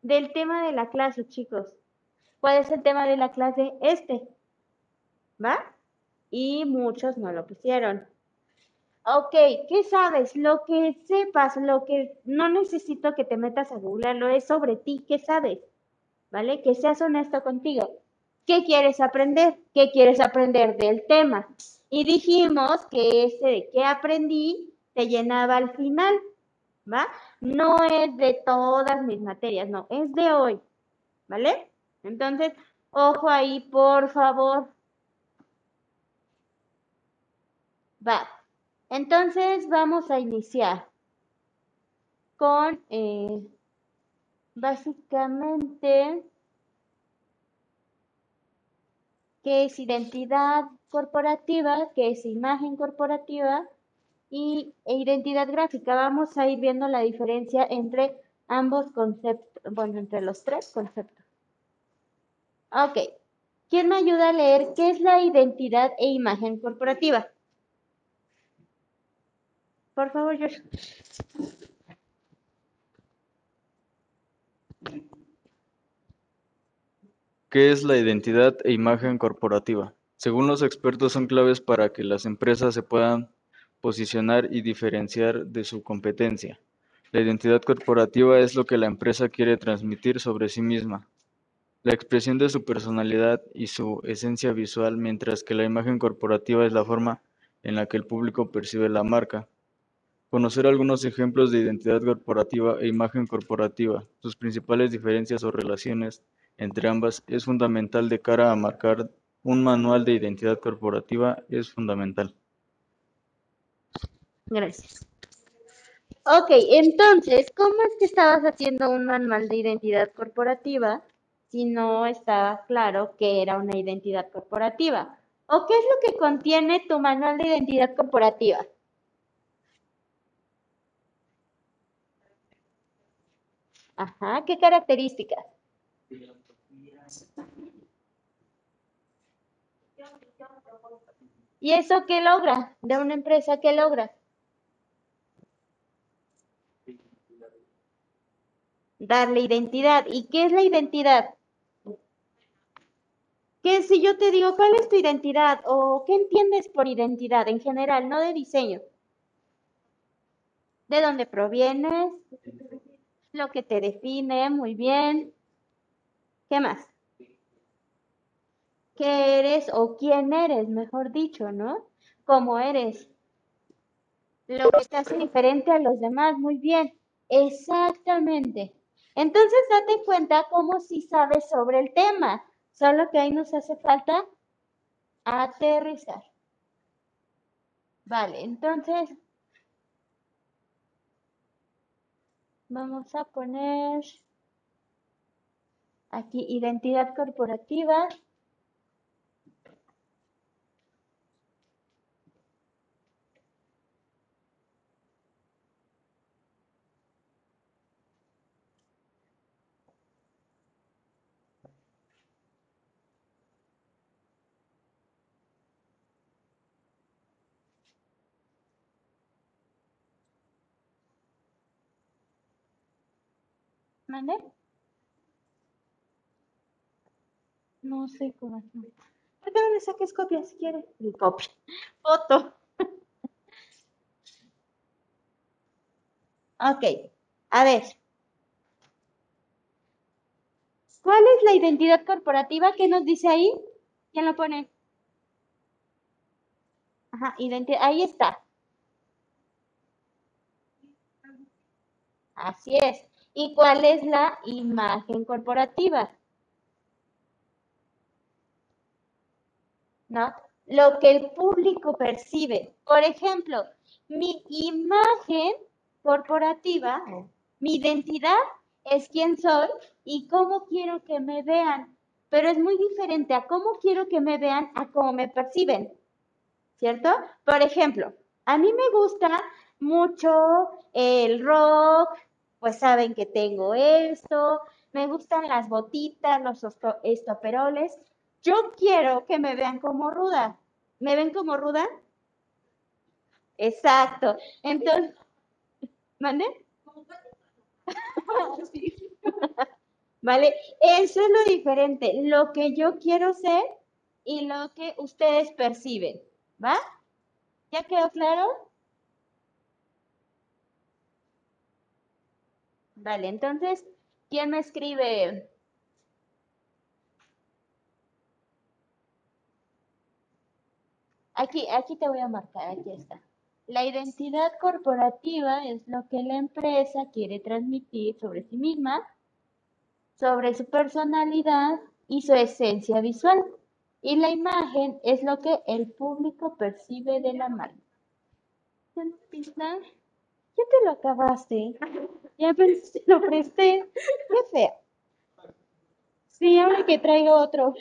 Del tema de la clase, chicos. ¿Cuál es el tema de la clase? Este, ¿va? Y muchos no lo pusieron. Ok, ¿qué sabes? Lo que sepas, lo que no necesito que te metas a googlearlo, es sobre ti, ¿qué sabes? ¿Vale? Que seas honesto contigo. ¿Qué quieres aprender? ¿Qué quieres aprender del tema? Y dijimos que ese de qué aprendí te llenaba al final, ¿va? No es de todas mis materias, no, es de hoy, ¿vale? Entonces, ojo ahí, por favor. Va. Entonces, vamos a iniciar con, eh, básicamente, qué es identidad corporativa, qué es imagen corporativa y e identidad gráfica. Vamos a ir viendo la diferencia entre ambos conceptos, bueno, entre los tres conceptos. Ok. ¿Quién me ayuda a leer qué es la identidad e imagen corporativa? Por favor, Josh. ¿Qué es la identidad e imagen corporativa? Según los expertos son claves para que las empresas se puedan posicionar y diferenciar de su competencia. La identidad corporativa es lo que la empresa quiere transmitir sobre sí misma, la expresión de su personalidad y su esencia visual, mientras que la imagen corporativa es la forma en la que el público percibe la marca. Conocer algunos ejemplos de identidad corporativa e imagen corporativa, sus principales diferencias o relaciones entre ambas es fundamental de cara a marcar un manual de identidad corporativa es fundamental. Gracias. Ok, entonces, ¿cómo es que estabas haciendo un manual de identidad corporativa si no estaba claro que era una identidad corporativa? ¿O qué es lo que contiene tu manual de identidad corporativa? Ajá, ¿qué características? ¿Y eso qué logra? De una empresa, ¿qué logra? Darle identidad. ¿Y qué es la identidad? Que si yo te digo, ¿cuál es tu identidad? ¿O qué entiendes por identidad en general, no de diseño? de dónde provienes, lo que te define, muy bien. ¿Qué más? ¿Qué eres o quién eres, mejor dicho, ¿no? ¿Cómo eres? Lo que te hace diferente a los demás, muy bien. Exactamente. Entonces date cuenta cómo si sabes sobre el tema, solo que ahí nos hace falta aterrizar. Vale, entonces vamos a poner aquí identidad corporativa. ¿Mande? No sé cómo. ¿Por qué no le saques copia si quiere? Y Copia. Foto. Ok. A ver. ¿Cuál es la identidad corporativa? ¿Qué nos dice ahí? ¿Quién lo pone? Ajá, identidad. Ahí está. Así es. ¿Y cuál es la imagen corporativa? ¿No? Lo que el público percibe. Por ejemplo, mi imagen corporativa, mi identidad es quién soy y cómo quiero que me vean. Pero es muy diferente a cómo quiero que me vean a cómo me perciben. ¿Cierto? Por ejemplo, a mí me gusta mucho el rock, pues saben que tengo esto, me gustan las botitas, los esto- estoperoles. Yo quiero que me vean como ruda. ¿Me ven como ruda? Exacto. Entonces, ¿mande? ¿Vale? Eso es lo diferente, lo que yo quiero ser y lo que ustedes perciben, ¿va? ¿Ya quedó claro? Vale, entonces, ¿quién me escribe? Aquí, aquí te voy a marcar, aquí está. La identidad corporativa es lo que la empresa quiere transmitir sobre sí misma, sobre su personalidad y su esencia visual. Y la imagen es lo que el público percibe de la marca. ¿Ya te lo acabaste. Ya pensé- lo presté. Qué feo. Sí, ahora que traigo otro.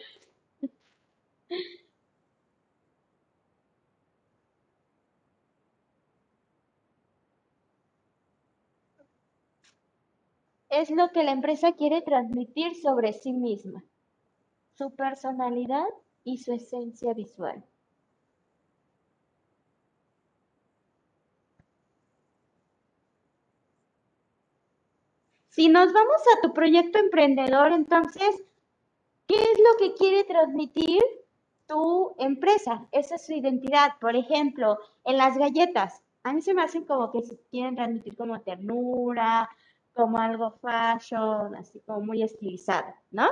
Es lo que la empresa quiere transmitir sobre sí misma, su personalidad y su esencia visual. Si nos vamos a tu proyecto emprendedor, entonces, ¿qué es lo que quiere transmitir tu empresa? Esa es su identidad. Por ejemplo, en las galletas, a mí se me hacen como que quieren transmitir como ternura, como algo fashion, así como muy estilizado, ¿no?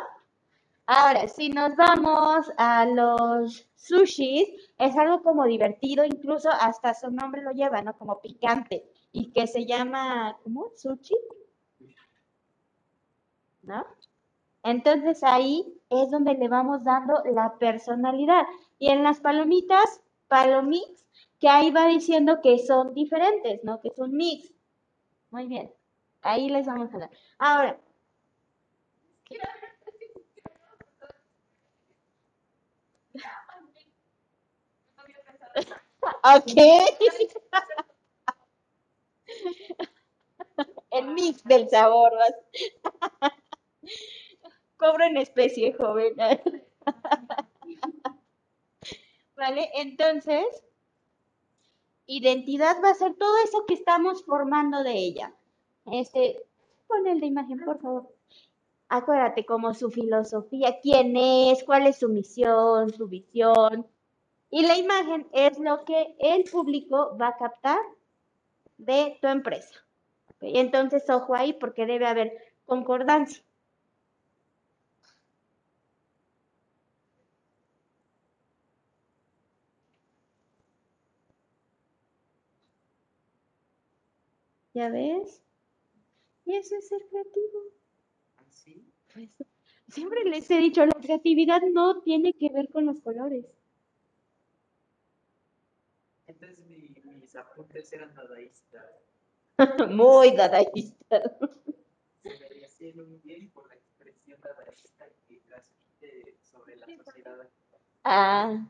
Ahora, si nos vamos a los sushis, es algo como divertido, incluso hasta su nombre lo lleva, ¿no? Como picante, y que se llama, ¿cómo? Sushi, ¿no? Entonces ahí es donde le vamos dando la personalidad. Y en las palomitas, palomix, que ahí va diciendo que son diferentes, ¿no? Que son mix. Muy bien. Ahí les vamos a dar. Ahora, ok. El mix del sabor. Cobro en especie, joven. ¿Vale? Entonces, identidad va a ser todo eso que estamos formando de ella. Este, pon el de imagen, por favor. Acuérdate como su filosofía, quién es, cuál es su misión, su visión. Y la imagen es lo que el público va a captar de tu empresa. ¿ok? Entonces, ojo ahí porque debe haber concordancia. ¿Ya ves? Y eso es ser creativo. Así. Pues, siempre les he dicho, la creatividad no tiene que ver con los colores. Entonces mi- mis apuntes eran dadaístas. Muy dadaísta. Se me hacían muy bien por la expresión dadaísta que transmite sobre la sociedad. Ah,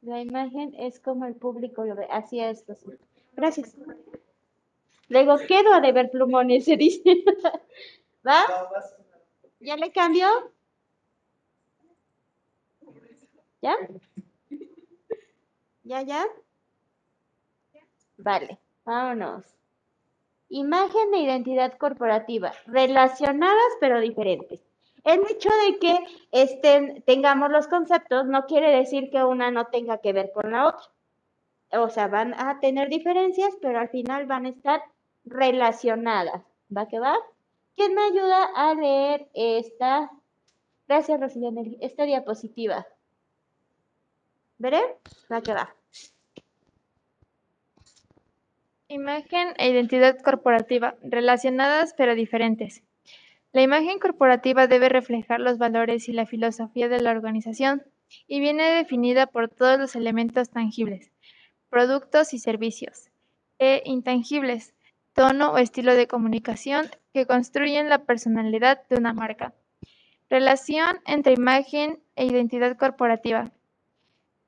la imagen es como el público lo ve. Así es. Gracias. Luego quedo a deber plumones, se dice. ¿Va? ¿Ya le cambió? ¿Ya? ¿Ya, ya? Vale, vámonos. Imagen e identidad corporativa, relacionadas pero diferentes. El hecho de que estén, tengamos los conceptos no quiere decir que una no tenga que ver con la otra. O sea, van a tener diferencias, pero al final van a estar relacionadas. ¿Va que va? ¿Quién me ayuda a leer esta? Gracias, Rosilene, esta diapositiva. ¿Veré? Va que va. Imagen e identidad corporativa, relacionadas pero diferentes. La imagen corporativa debe reflejar los valores y la filosofía de la organización y viene definida por todos los elementos tangibles, productos y servicios, e intangibles, tono o estilo de comunicación que construyen la personalidad de una marca. Relación entre imagen e identidad corporativa.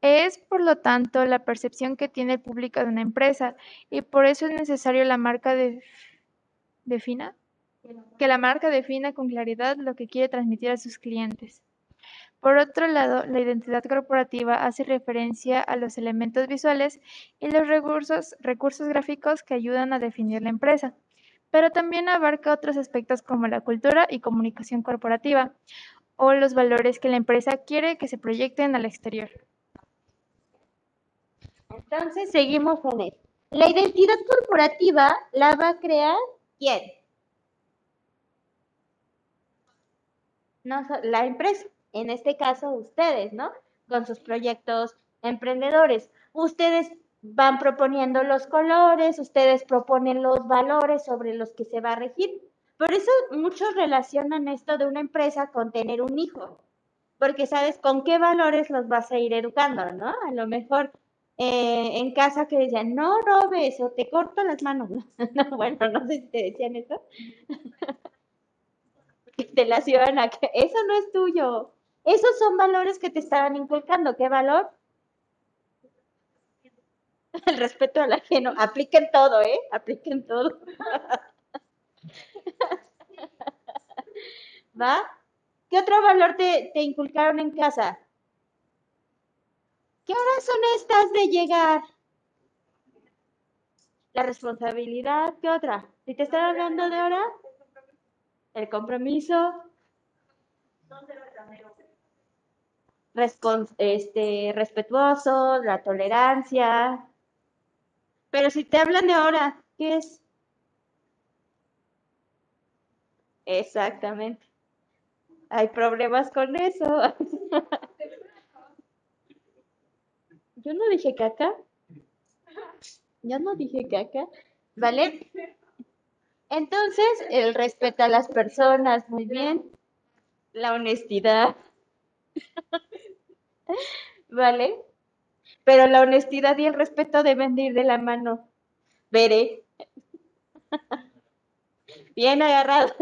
Es, por lo tanto, la percepción que tiene el público de una empresa y por eso es necesario la marca de- defina que la marca defina con claridad lo que quiere transmitir a sus clientes. Por otro lado, la identidad corporativa hace referencia a los elementos visuales y los recursos, recursos gráficos que ayudan a definir la empresa, pero también abarca otros aspectos como la cultura y comunicación corporativa o los valores que la empresa quiere que se proyecten al exterior. Entonces, seguimos con él. La identidad corporativa la va a crear quién? No, la empresa, en este caso ustedes, ¿no? Con sus proyectos emprendedores. Ustedes van proponiendo los colores, ustedes proponen los valores sobre los que se va a regir. Por eso muchos relacionan esto de una empresa con tener un hijo, porque sabes con qué valores los vas a ir educando, ¿no? A lo mejor eh, en casa que decían, no robes o te corto las manos. No, bueno, no sé si te decían eso. te las iban a que eso no es tuyo. Esos son valores que te estaban inculcando. ¿Qué valor? El respeto al ajeno. Apliquen todo, ¿eh? Apliquen todo. ¿Va? ¿Qué otro valor te, te inculcaron en casa? ¿Qué horas son estas de llegar? La responsabilidad, ¿qué otra? Si te están hablando de hora, el compromiso, este, respetuoso, la tolerancia. Pero si te hablan de hora, ¿qué es? Exactamente. Hay problemas con eso. Yo no dije caca. Yo no dije caca. ¿Vale? Entonces, el respeto a las personas, muy bien. La honestidad. ¿Vale? Pero la honestidad y el respeto deben de ir de la mano. Veré. Bien agarrado.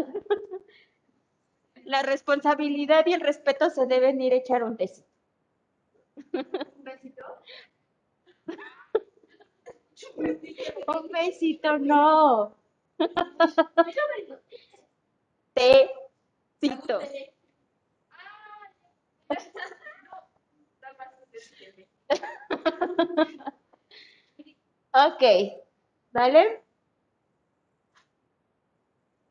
La responsabilidad y el respeto se deben ir a echar un tecito. Un besito, no. Tecito. Ok, ¿vale?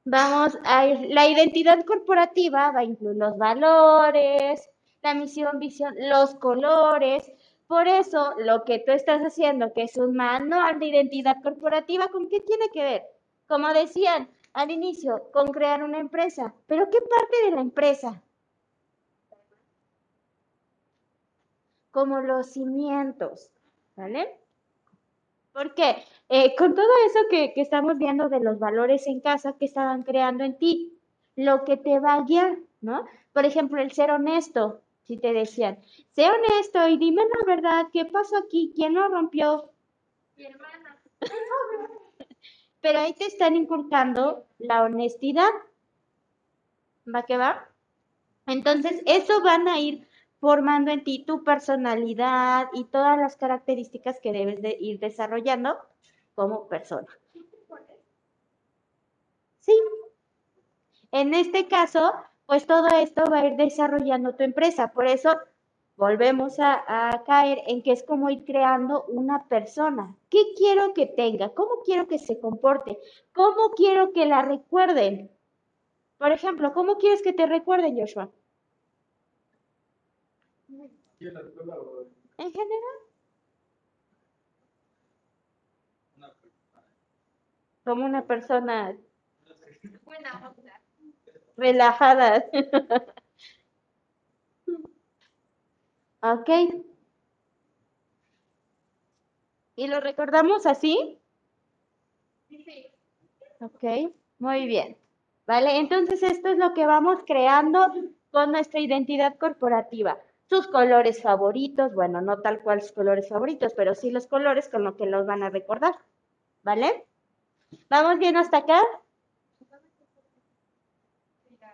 Vamos a ir, la identidad corporativa va a incluir los valores, la misión, visión, los colores, Por eso, lo que tú estás haciendo, que es un manual de identidad corporativa, ¿con qué tiene que ver? Como decían al inicio, con crear una empresa. ¿Pero qué parte de la empresa? Como los cimientos, ¿vale? Porque eh, con todo eso que, que estamos viendo de los valores en casa que estaban creando en ti, lo que te va a guiar, ¿no? Por ejemplo, el ser honesto, si te decían, sé honesto y dime la verdad, ¿qué pasó aquí? ¿Quién lo rompió? Mi hermana. Pero ahí te están inculcando la honestidad. ¿Va que va? Entonces, eso van a ir formando en ti tu personalidad y todas las características que debes de ir desarrollando como persona. Sí. En este caso, pues todo esto va a ir desarrollando tu empresa. Por eso volvemos a, caer en que es como ir creando una persona. ¿Qué quiero que tenga? ¿Cómo quiero que se comporte? ¿Cómo quiero que la recuerden? Por ejemplo, ¿cómo quieres que te recuerden, Joshua? En general. Como una persona Buena onda. relajada. ok. ¿Y lo recordamos así? Sí. Ok, muy bien. Vale, entonces esto es lo que vamos creando con nuestra identidad corporativa. Sus colores favoritos, bueno, no tal cual sus colores favoritos, pero sí los colores con los que los van a recordar. ¿Vale? ¿Vamos bien hasta acá?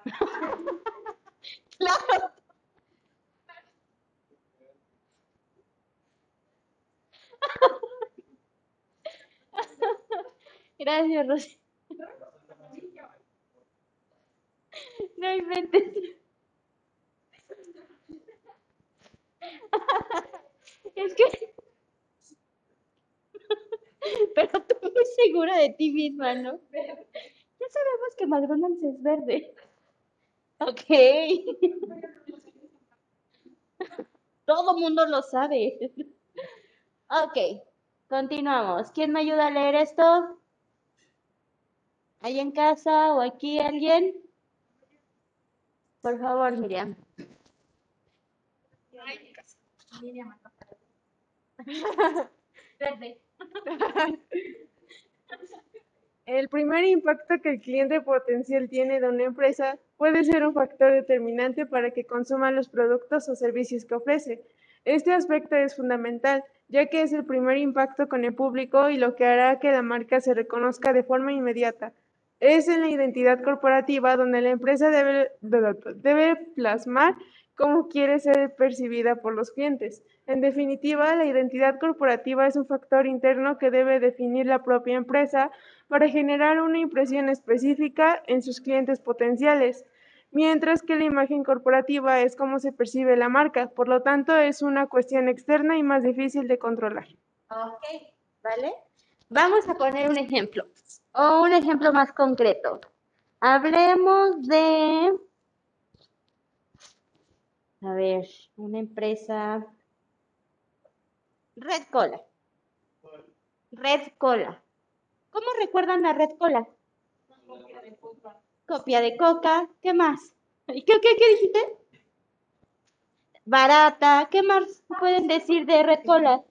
Gracias, Rosy. No inventes. Es que... Pero tú muy segura de ti misma, ¿no? Ya sabemos que McDonald's es verde. Ok. Todo mundo lo sabe. Ok, continuamos. ¿Quién me ayuda a leer esto? ¿Ahí en casa o aquí alguien? Por favor, Miriam. Verde. El primer impacto que el cliente potencial tiene de una empresa puede ser un factor determinante para que consuma los productos o servicios que ofrece. Este aspecto es fundamental, ya que es el primer impacto con el público y lo que hará que la marca se reconozca de forma inmediata. Es en la identidad corporativa donde la empresa debe, debe plasmar cómo quiere ser percibida por los clientes. En definitiva, la identidad corporativa es un factor interno que debe definir la propia empresa para generar una impresión específica en sus clientes potenciales, mientras que la imagen corporativa es cómo se percibe la marca, por lo tanto es una cuestión externa y más difícil de controlar. Ok, ¿vale? Vamos a poner un ejemplo, o un ejemplo más concreto. Hablemos de, a ver, una empresa, Red Cola. Red Cola. ¿Cómo recuerdan a Red Cola? Copia de coca, ¿qué más? ¿Y qué, qué, qué dijiste? Barata, ¿qué más pueden decir de Red Cola?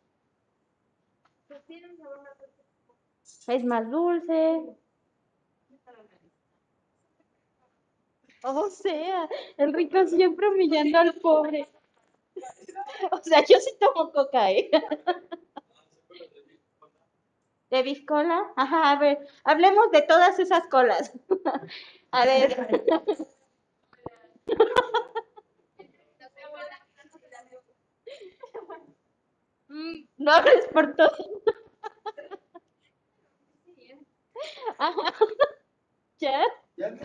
Es más dulce. O sea, el rico siempre humillando al pobre. O sea, yo sí tomo coca, ¿eh? ¿De biscola? Ajá, a ver, hablemos de todas esas colas. A ver. Mm, No hables por todo. Ajá. ¿Ya? Red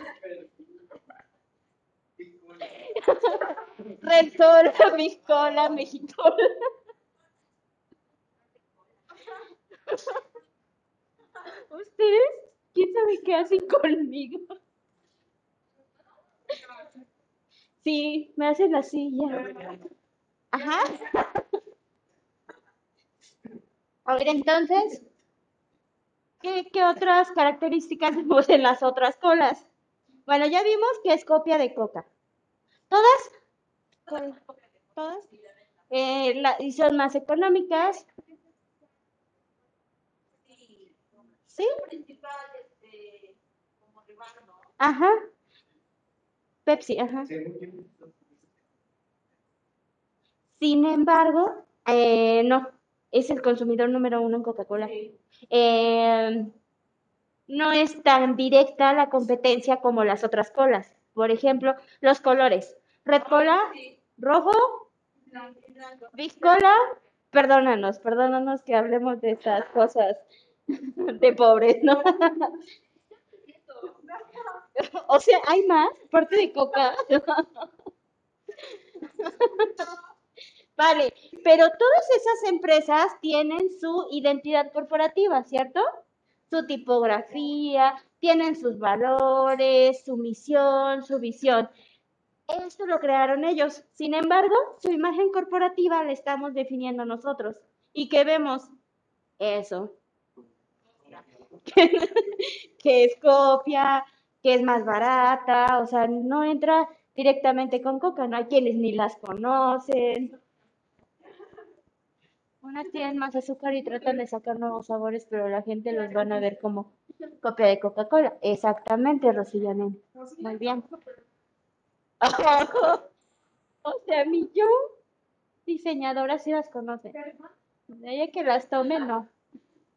Cola, Biscola, Mexicola. ¿Ustedes? ¿Quién sabe qué hacen conmigo? Sí, me hacen así ya. Ajá. A ver, entonces, ¿qué, qué otras características vemos en las otras colas? Bueno, ya vimos que es copia de coca. ¿Todas? ¿Cuál? ¿Todas? Eh, la- y son más económicas. ¿Sí? Ajá. Pepsi, ajá. Sin embargo, eh, no, es el consumidor número uno en Coca-Cola. Eh, no es tan directa la competencia como las otras colas. Por ejemplo, los colores. Red Cola, rojo, Big Cola, perdónanos, perdónanos que hablemos de estas cosas de pobres, ¿no? O sea, hay más, aparte de Coca. Vale, pero todas esas empresas tienen su identidad corporativa, ¿cierto? Su tipografía, tienen sus valores, su misión, su visión. Esto lo crearon ellos. Sin embargo, su imagen corporativa la estamos definiendo nosotros. ¿Y qué vemos? Eso. que es copia, que es más barata, o sea, no entra directamente con Coca, no hay quienes ni las conocen. Unas tienen más azúcar y tratan de sacar nuevos sabores, pero la gente los van a ver como copia de Coca-Cola. Exactamente, Rosillanen. Muy bien. O sea, mi yo, diseñadora, sí las conoce. De ella que las tome, no.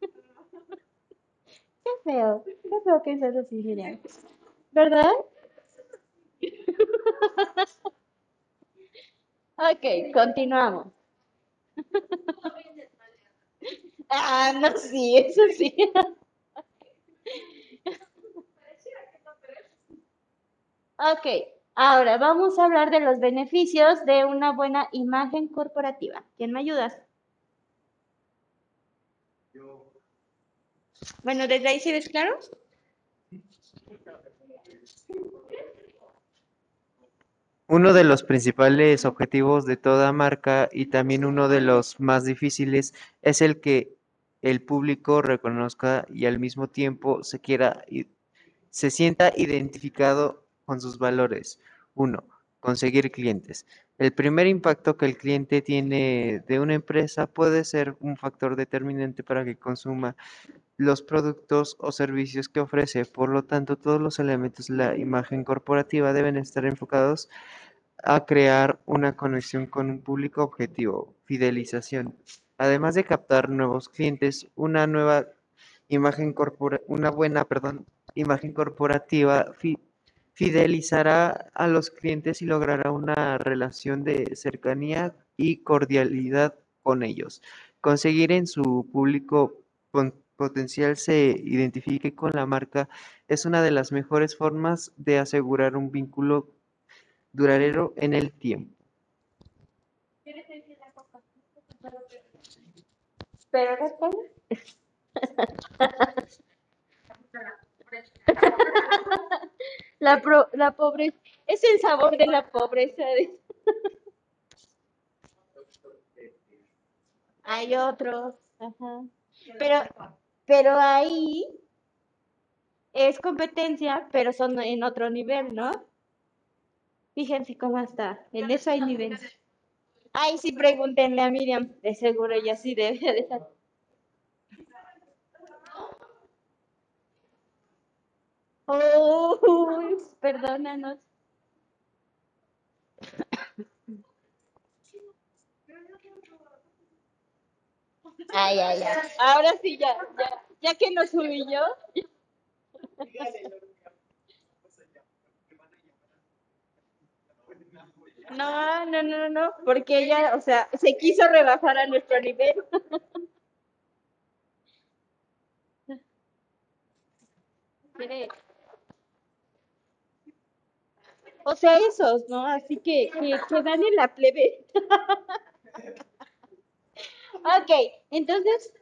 Qué feo, qué feo que seas así, Miriam. ¿Verdad? Ok, continuamos. Ah, no, sí, eso sí. Ok, ahora vamos a hablar de los beneficios de una buena imagen corporativa. ¿Quién me ayudas? Bueno, desde ahí sí ves claro. Uno de los principales objetivos de toda marca y también uno de los más difíciles es el que el público reconozca y al mismo tiempo se quiera se sienta identificado con sus valores. Uno, conseguir clientes. El primer impacto que el cliente tiene de una empresa puede ser un factor determinante para que consuma los productos o servicios que ofrece. Por lo tanto, todos los elementos de la imagen corporativa deben estar enfocados a crear una conexión con un público objetivo, fidelización. Además de captar nuevos clientes, una nueva imagen corpora- una buena, perdón, imagen corporativa fidelizará a los clientes y logrará una relación de cercanía y cordialidad con ellos. Conseguir en su público potencial se identifique con la marca es una de las mejores formas de asegurar un vínculo duradero en el tiempo. Pero. La, pro- la pobreza, es el sabor de la pobreza. Hay otros, ajá. Pero, pero ahí es competencia, pero son en otro nivel, ¿no? Fíjense cómo está. En eso hay niveles. Ay, sí, pregúntenle a Miriam. De seguro ella sí debe de saber. Oh, perdónanos. Ay, ay, ay. Ahora sí, ya, ya, ya que nos humilló. No, no, no, no, porque ella, o sea, se quiso rebajar a nuestro nivel. Quiere- O sea, esos, ¿no? Así que, que, dan en la plebe. Ok, entonces.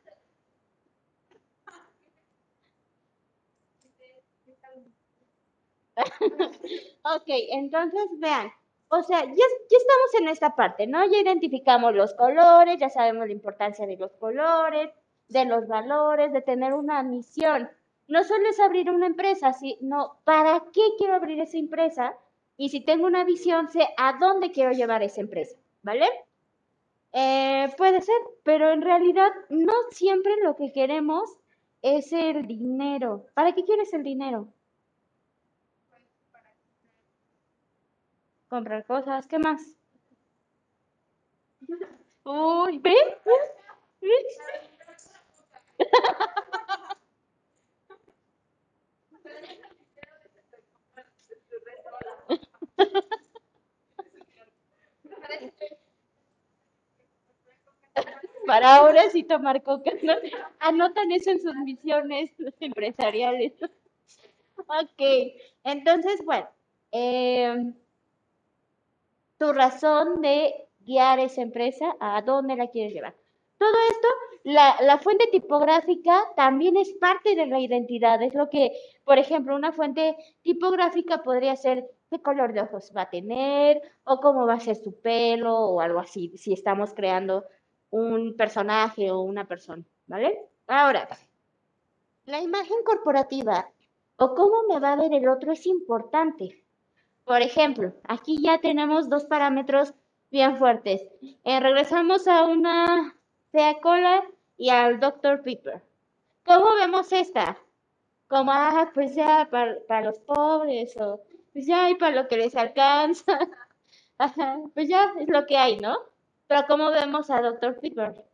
Ok, entonces vean. O sea, ya, ya estamos en esta parte, ¿no? Ya identificamos los colores, ya sabemos la importancia de los colores, de los valores, de tener una misión. No solo es abrir una empresa, sino para qué quiero abrir esa empresa y si tengo una visión, sé a dónde quiero llevar esa empresa, ¿vale? Eh, puede ser, pero en realidad no siempre lo que queremos es el dinero. ¿Para qué quieres el dinero? Comprar cosas, ¿qué más? Uy, ¿ve? Para ahora sí tomar coca. ¿no? Anotan eso en sus misiones empresariales. Ok, entonces, bueno, eh, tu razón de guiar esa empresa, a dónde la quieres llevar. Todo esto, la, la, fuente tipográfica también es parte de la identidad. Es lo que, por ejemplo, una fuente tipográfica podría ser qué color de ojos va a tener o cómo va a ser su pelo o algo así, si estamos creando un personaje o una persona, ¿vale? Ahora, la imagen corporativa o cómo me va a ver el otro es importante. Por ejemplo, aquí ya tenemos dos parámetros bien fuertes. Eh, regresamos a una sea cola y al Dr. Pepper. ¿Cómo vemos esta? Como, ah, pues ya para, para los pobres o pues ya hay para lo que les alcanza. Ajá, pues ya es lo que hay, ¿no? Pero ¿cómo vemos a Dr. Pepper?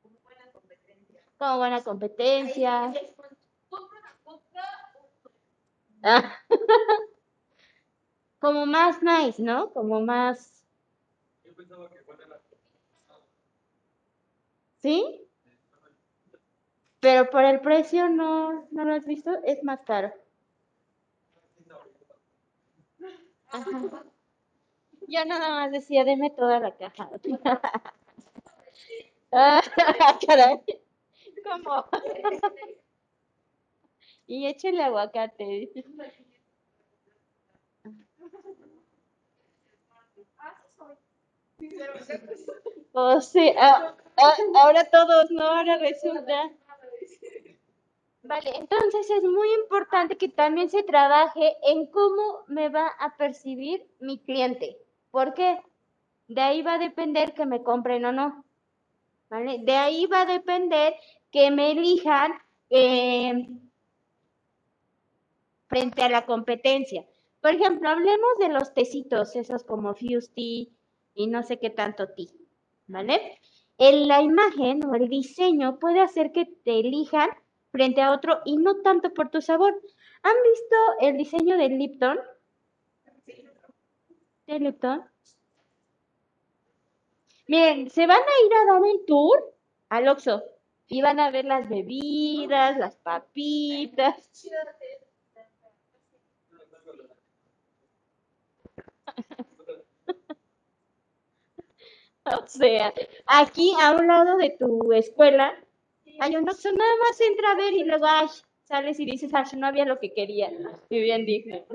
Como buena competencia. Como buena competencia. Ah. Como más nice, ¿no? Como más... Yo pensaba que la ¿Sí? Pero por el precio no, no lo has visto, es más caro. Ajá. Yo nada más decía, deme toda la caja. Ah, caray. ¿Cómo? Y échale aguacate. O sea, ah, ahora todos, ¿no? Ahora resulta. Vale, entonces es muy importante que también se trabaje en cómo me va a percibir mi cliente. ¿Por qué? De ahí va a depender que me compren o no. ¿Vale? De ahí va a depender que me elijan eh, frente a la competencia. Por ejemplo, hablemos de los tecitos, esos como Fusty y no sé qué tanto ti, ¿vale? En la imagen o el diseño puede hacer que te elijan frente a otro y no tanto por tu sabor. ¿Han visto el diseño del Lipton? ¿De Lipton? Miren, se van a ir a dar un tour al Oxxo y van a ver las bebidas, las papitas. O sea, aquí a un lado de tu escuela hay un Oxxo, nada más entra a ver y luego ay, sales y dices, ay, no había lo que quería. Y bien dije.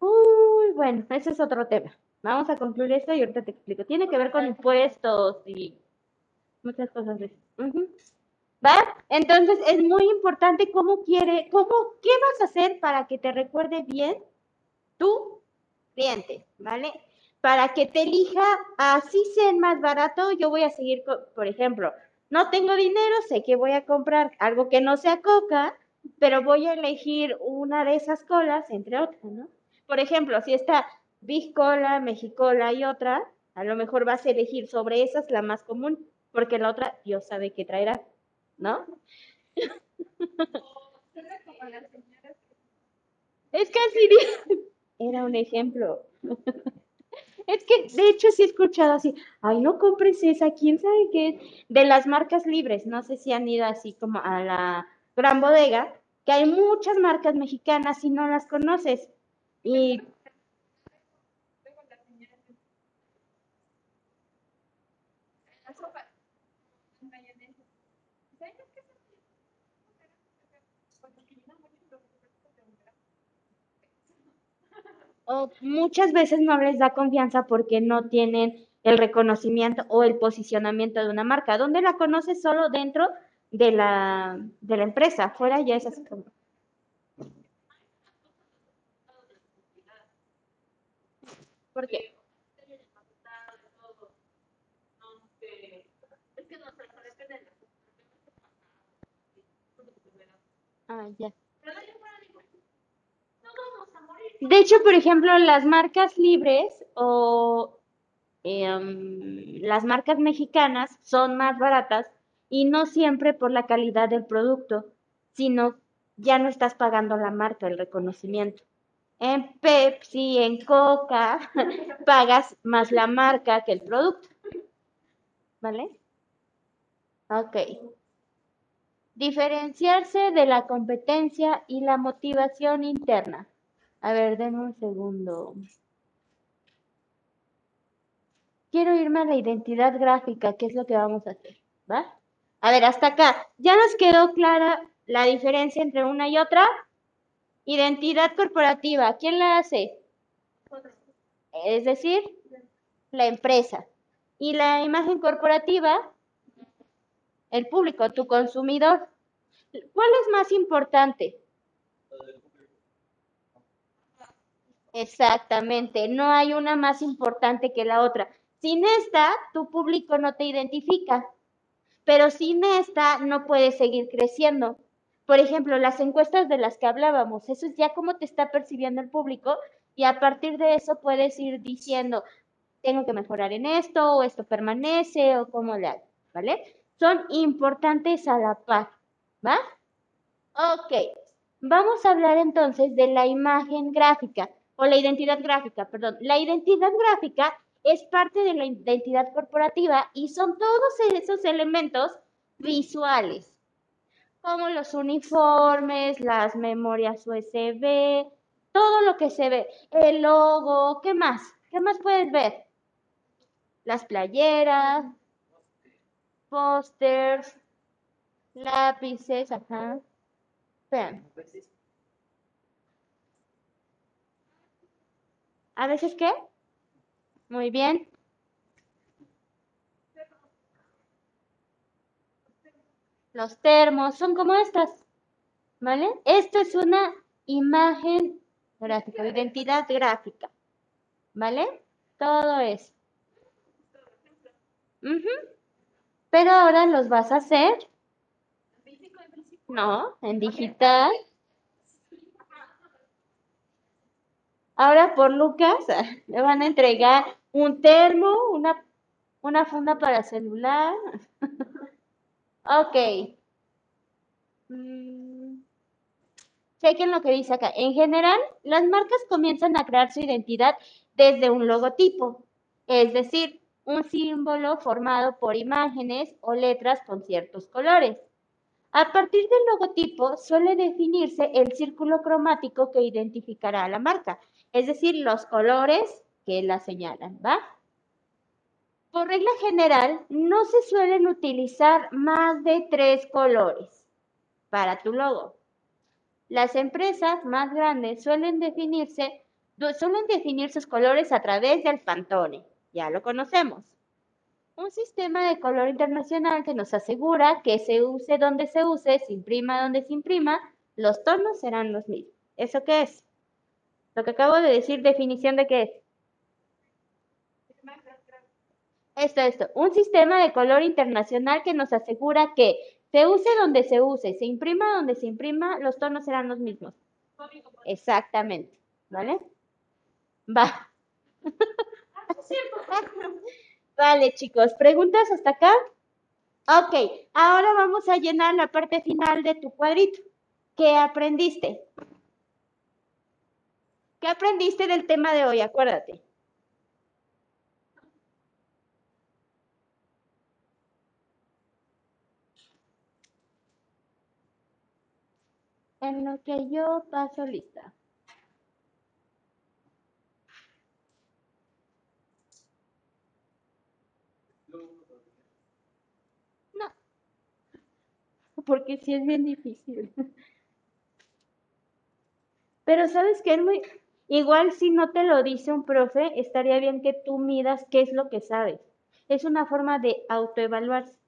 Uy, bueno, ese es otro tema. Vamos a concluir esto y ahorita te explico. Tiene que ver con impuestos y muchas cosas de eso. ¿Va? Entonces es muy importante cómo quiere, cómo, qué vas a hacer para que te recuerde bien tu cliente, ¿vale? Para que te elija, así sea más barato, yo voy a seguir, co- por ejemplo, no tengo dinero, sé que voy a comprar algo que no sea coca, pero voy a elegir una de esas colas, entre otras, ¿no? Por ejemplo, si está Big Cola, Mexicola y otra, a lo mejor vas a elegir sobre esas la más común, porque la otra Dios sabe qué traerá, ¿no? Es di- era un ejemplo. Es que de hecho sí he escuchado así, ay, no compres esa, quién sabe qué es, de las marcas libres, no sé si han ido así como a la gran bodega, que hay muchas marcas mexicanas y no las conoces. Y muchas veces no les da confianza porque no tienen el reconocimiento o el posicionamiento de una marca, donde la conoces solo dentro de la, de la empresa, fuera ya es así como... ¿Por qué? Ah, ya. De hecho, por ejemplo, las marcas libres o em, las marcas mexicanas son más baratas y no siempre por la calidad del producto, sino ya no estás pagando la marca, el reconocimiento. En Pepsi, en Coca, pagas más la marca que el producto. ¿Vale? Ok. Diferenciarse de la competencia y la motivación interna. A ver, denme un segundo. Quiero irme a la identidad gráfica, que es lo que vamos a hacer, ¿va? A ver, hasta acá. ¿Ya nos quedó clara la diferencia entre una y otra? Identidad corporativa, ¿quién la hace? Es decir, la empresa. Y la imagen corporativa, el público, tu consumidor. ¿Cuál es más importante? Exactamente, no hay una más importante que la otra. Sin esta, tu público no te identifica, pero sin esta no puedes seguir creciendo. Por ejemplo, las encuestas de las que hablábamos, eso es ya cómo te está percibiendo el público y a partir de eso puedes ir diciendo, tengo que mejorar en esto o esto permanece o cómo le hago, ¿vale? Son importantes a la par, ¿va? Ok, vamos a hablar entonces de la imagen gráfica o la identidad gráfica, perdón. La identidad gráfica es parte de la identidad corporativa y son todos esos elementos visuales, como los uniformes, las memorias USB, todo lo que se ve, el logo, ¿qué más? ¿Qué más puedes ver? Las playeras, pósters, lápices, ajá. Vean. ¿A veces qué? Muy bien. Los termos son como estas, ¿vale? Esto es una imagen gráfica, identidad gráfica, ¿vale? Todo eso. Ujú. Pero ahora los vas a hacer. No, en digital. Ahora por Lucas le van a entregar un termo, una, una funda para celular. ok. Mm, Chequen lo que dice acá. En general, las marcas comienzan a crear su identidad desde un logotipo, es decir, un símbolo formado por imágenes o letras con ciertos colores. A partir del logotipo suele definirse el círculo cromático que identificará a la marca, es decir, los colores que la señalan, ¿va? Por regla general, no se suelen utilizar más de tres colores para tu logo. Las empresas más grandes suelen definirse, suelen definir sus colores a través del Pantone, ya lo conocemos. Un sistema de color internacional que nos asegura que se use donde se use, se imprima donde se imprima, los tonos serán los mismos. ¿Eso qué es? Lo que acabo de decir, definición de qué es. Esto, esto. Un sistema de color internacional que nos asegura que se use donde se use, se imprima donde se imprima, los tonos serán los mismos. Exactamente. ¿Vale? Va. Vale, chicos. ¿Preguntas hasta acá? Ok. Ahora vamos a llenar la parte final de tu cuadrito. ¿Qué aprendiste? ¿Qué aprendiste del tema de hoy? Acuérdate. En lo que yo paso lista. No. Porque sí es bien difícil. Pero sabes que es muy Igual si no te lo dice un profe, estaría bien que tú midas qué es lo que sabes. Es una forma de autoevaluarse,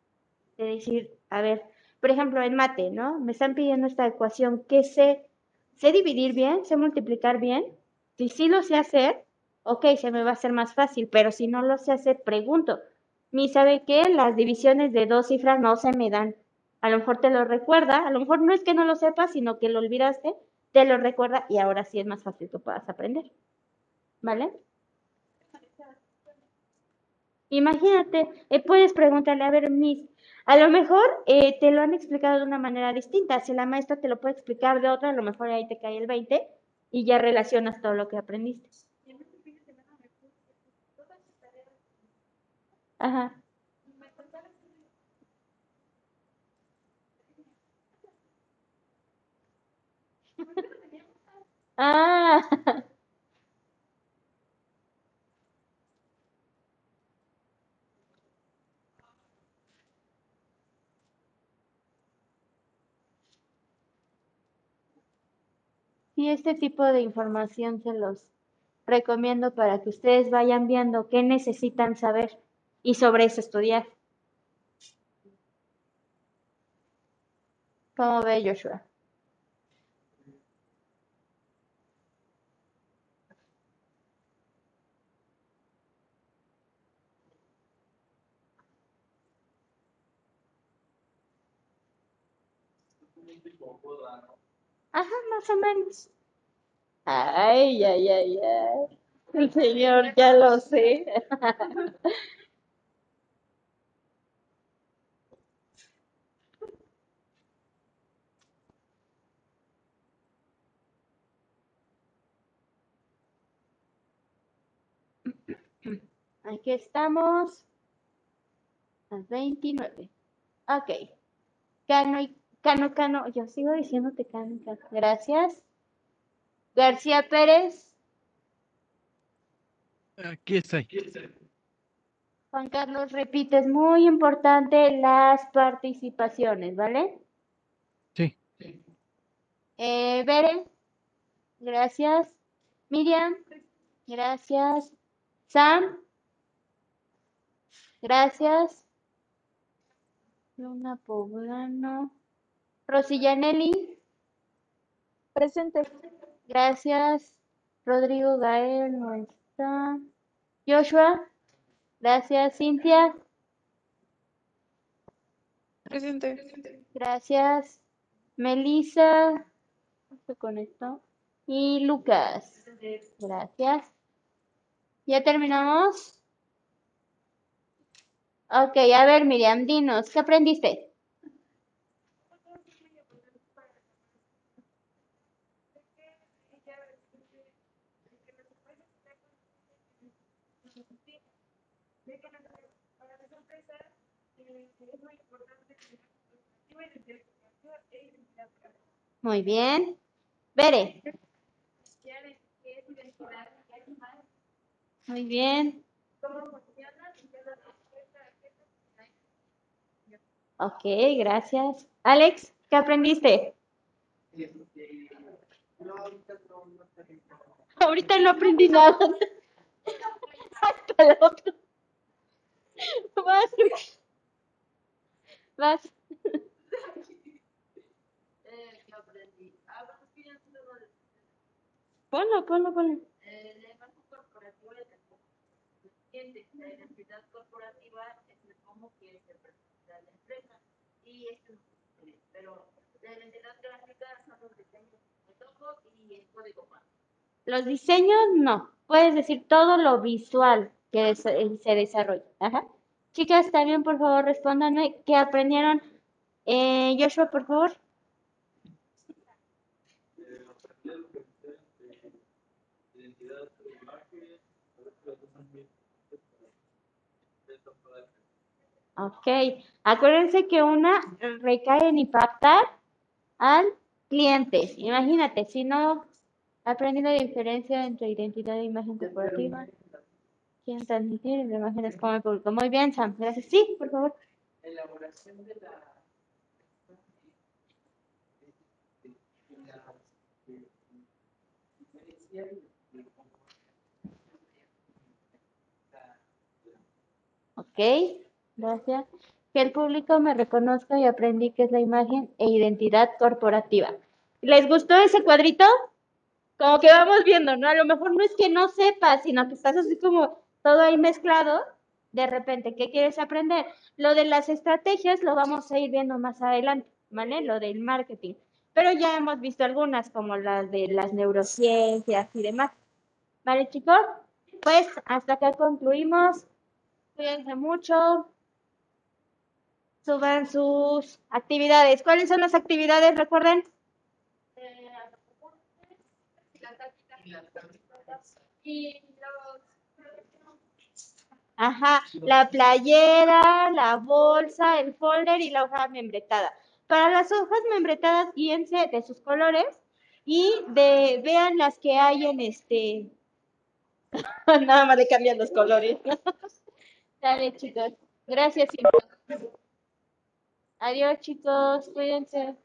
de decir, a ver, por ejemplo, en mate, ¿no? Me están pidiendo esta ecuación, ¿qué sé? ¿Sé dividir bien? ¿Sé multiplicar bien? Si sí lo sé hacer, ok, se me va a hacer más fácil, pero si no lo sé hacer, pregunto. Ni sabe qué, las divisiones de dos cifras no se me dan. A lo mejor te lo recuerda, a lo mejor no es que no lo sepas, sino que lo olvidaste, te lo recuerda y ahora sí es más fácil que puedas aprender. ¿Vale? Imagínate, eh, puedes preguntarle, a ver, Miss, a lo mejor eh, te lo han explicado de una manera distinta. Si la maestra te lo puede explicar de otra, a lo mejor ahí te cae el 20 y ya relacionas todo lo que aprendiste. Ajá. Ah, sí, este tipo de información se los recomiendo para que ustedes vayan viendo qué necesitan saber y sobre eso estudiar. ¿Cómo ve Joshua? Ajá, más o menos. Ay, ay, ay, ay. El señor, ya lo sé. Aquí estamos. A 29. Ok. Cano y Cano, Cano. Yo sigo diciéndote Cano, Cano. Gracias. García Pérez. Aquí estoy. Juan Carlos, repite, es muy importante las participaciones, ¿vale? Sí. Eh, Bere, gracias. Miriam, gracias. Sam, gracias. Luna Poblano. Rosillanelli, Presente. gracias. Rodrigo Gael, no está. Joshua, gracias. Cintia, Presente. gracias. Melissa, se conectó. Y Lucas, gracias. ¿Ya terminamos? Ok, a ver, Miriam, dinos, ¿qué aprendiste? Muy bien. Bere. Muy bien. Ok, gracias. Alex, ¿qué aprendiste? Ahorita no aprendí nada. Hasta el otro. Vas. Ponlo, ponlo, ponlo. La identidad corporativa es el cómo quiere que representa la empresa. Y esto es pero la identidad gráfica son los diseños de logo y el código más. Los diseños no. Puedes decir todo lo visual que eh, se desarrolla. Ajá. Chicas, también por favor respóndanme qué aprendieron. Eh, Joshua, por favor. Ok. Acuérdense que una recae en impactar al cliente. Imagínate, si no aprendí la diferencia entre identidad e imagen corporativa quieren transmitir las imágenes como el público. Muy bien, Sam, gracias. Sí, por favor. Elaboración de la. Ok, gracias. Que el público me reconozca y aprendí que es la imagen e identidad corporativa. ¿Les gustó ese cuadrito? Como que vamos viendo, ¿no? A lo mejor no es que no sepas, sino que estás así como todo ahí mezclado. De repente, ¿qué quieres aprender? Lo de las estrategias lo vamos a ir viendo más adelante, ¿vale? Lo del marketing. Pero ya hemos visto algunas, como las de las neurociencias y demás. ¿Vale, chicos? Pues hasta acá concluimos. Cuídense mucho. Suban sus actividades. ¿Cuáles son las actividades? Recuerden. Ajá, la playera, la bolsa, el folder y la hoja membretada. Para las hojas membretadas, guíense de sus colores y de vean las que hay en este. Nada más le cambian los colores. Dale, chicos. Gracias. Silvia. Adiós, chicos. Cuídense.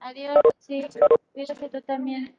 Adiós. Sí, cuídate tú también.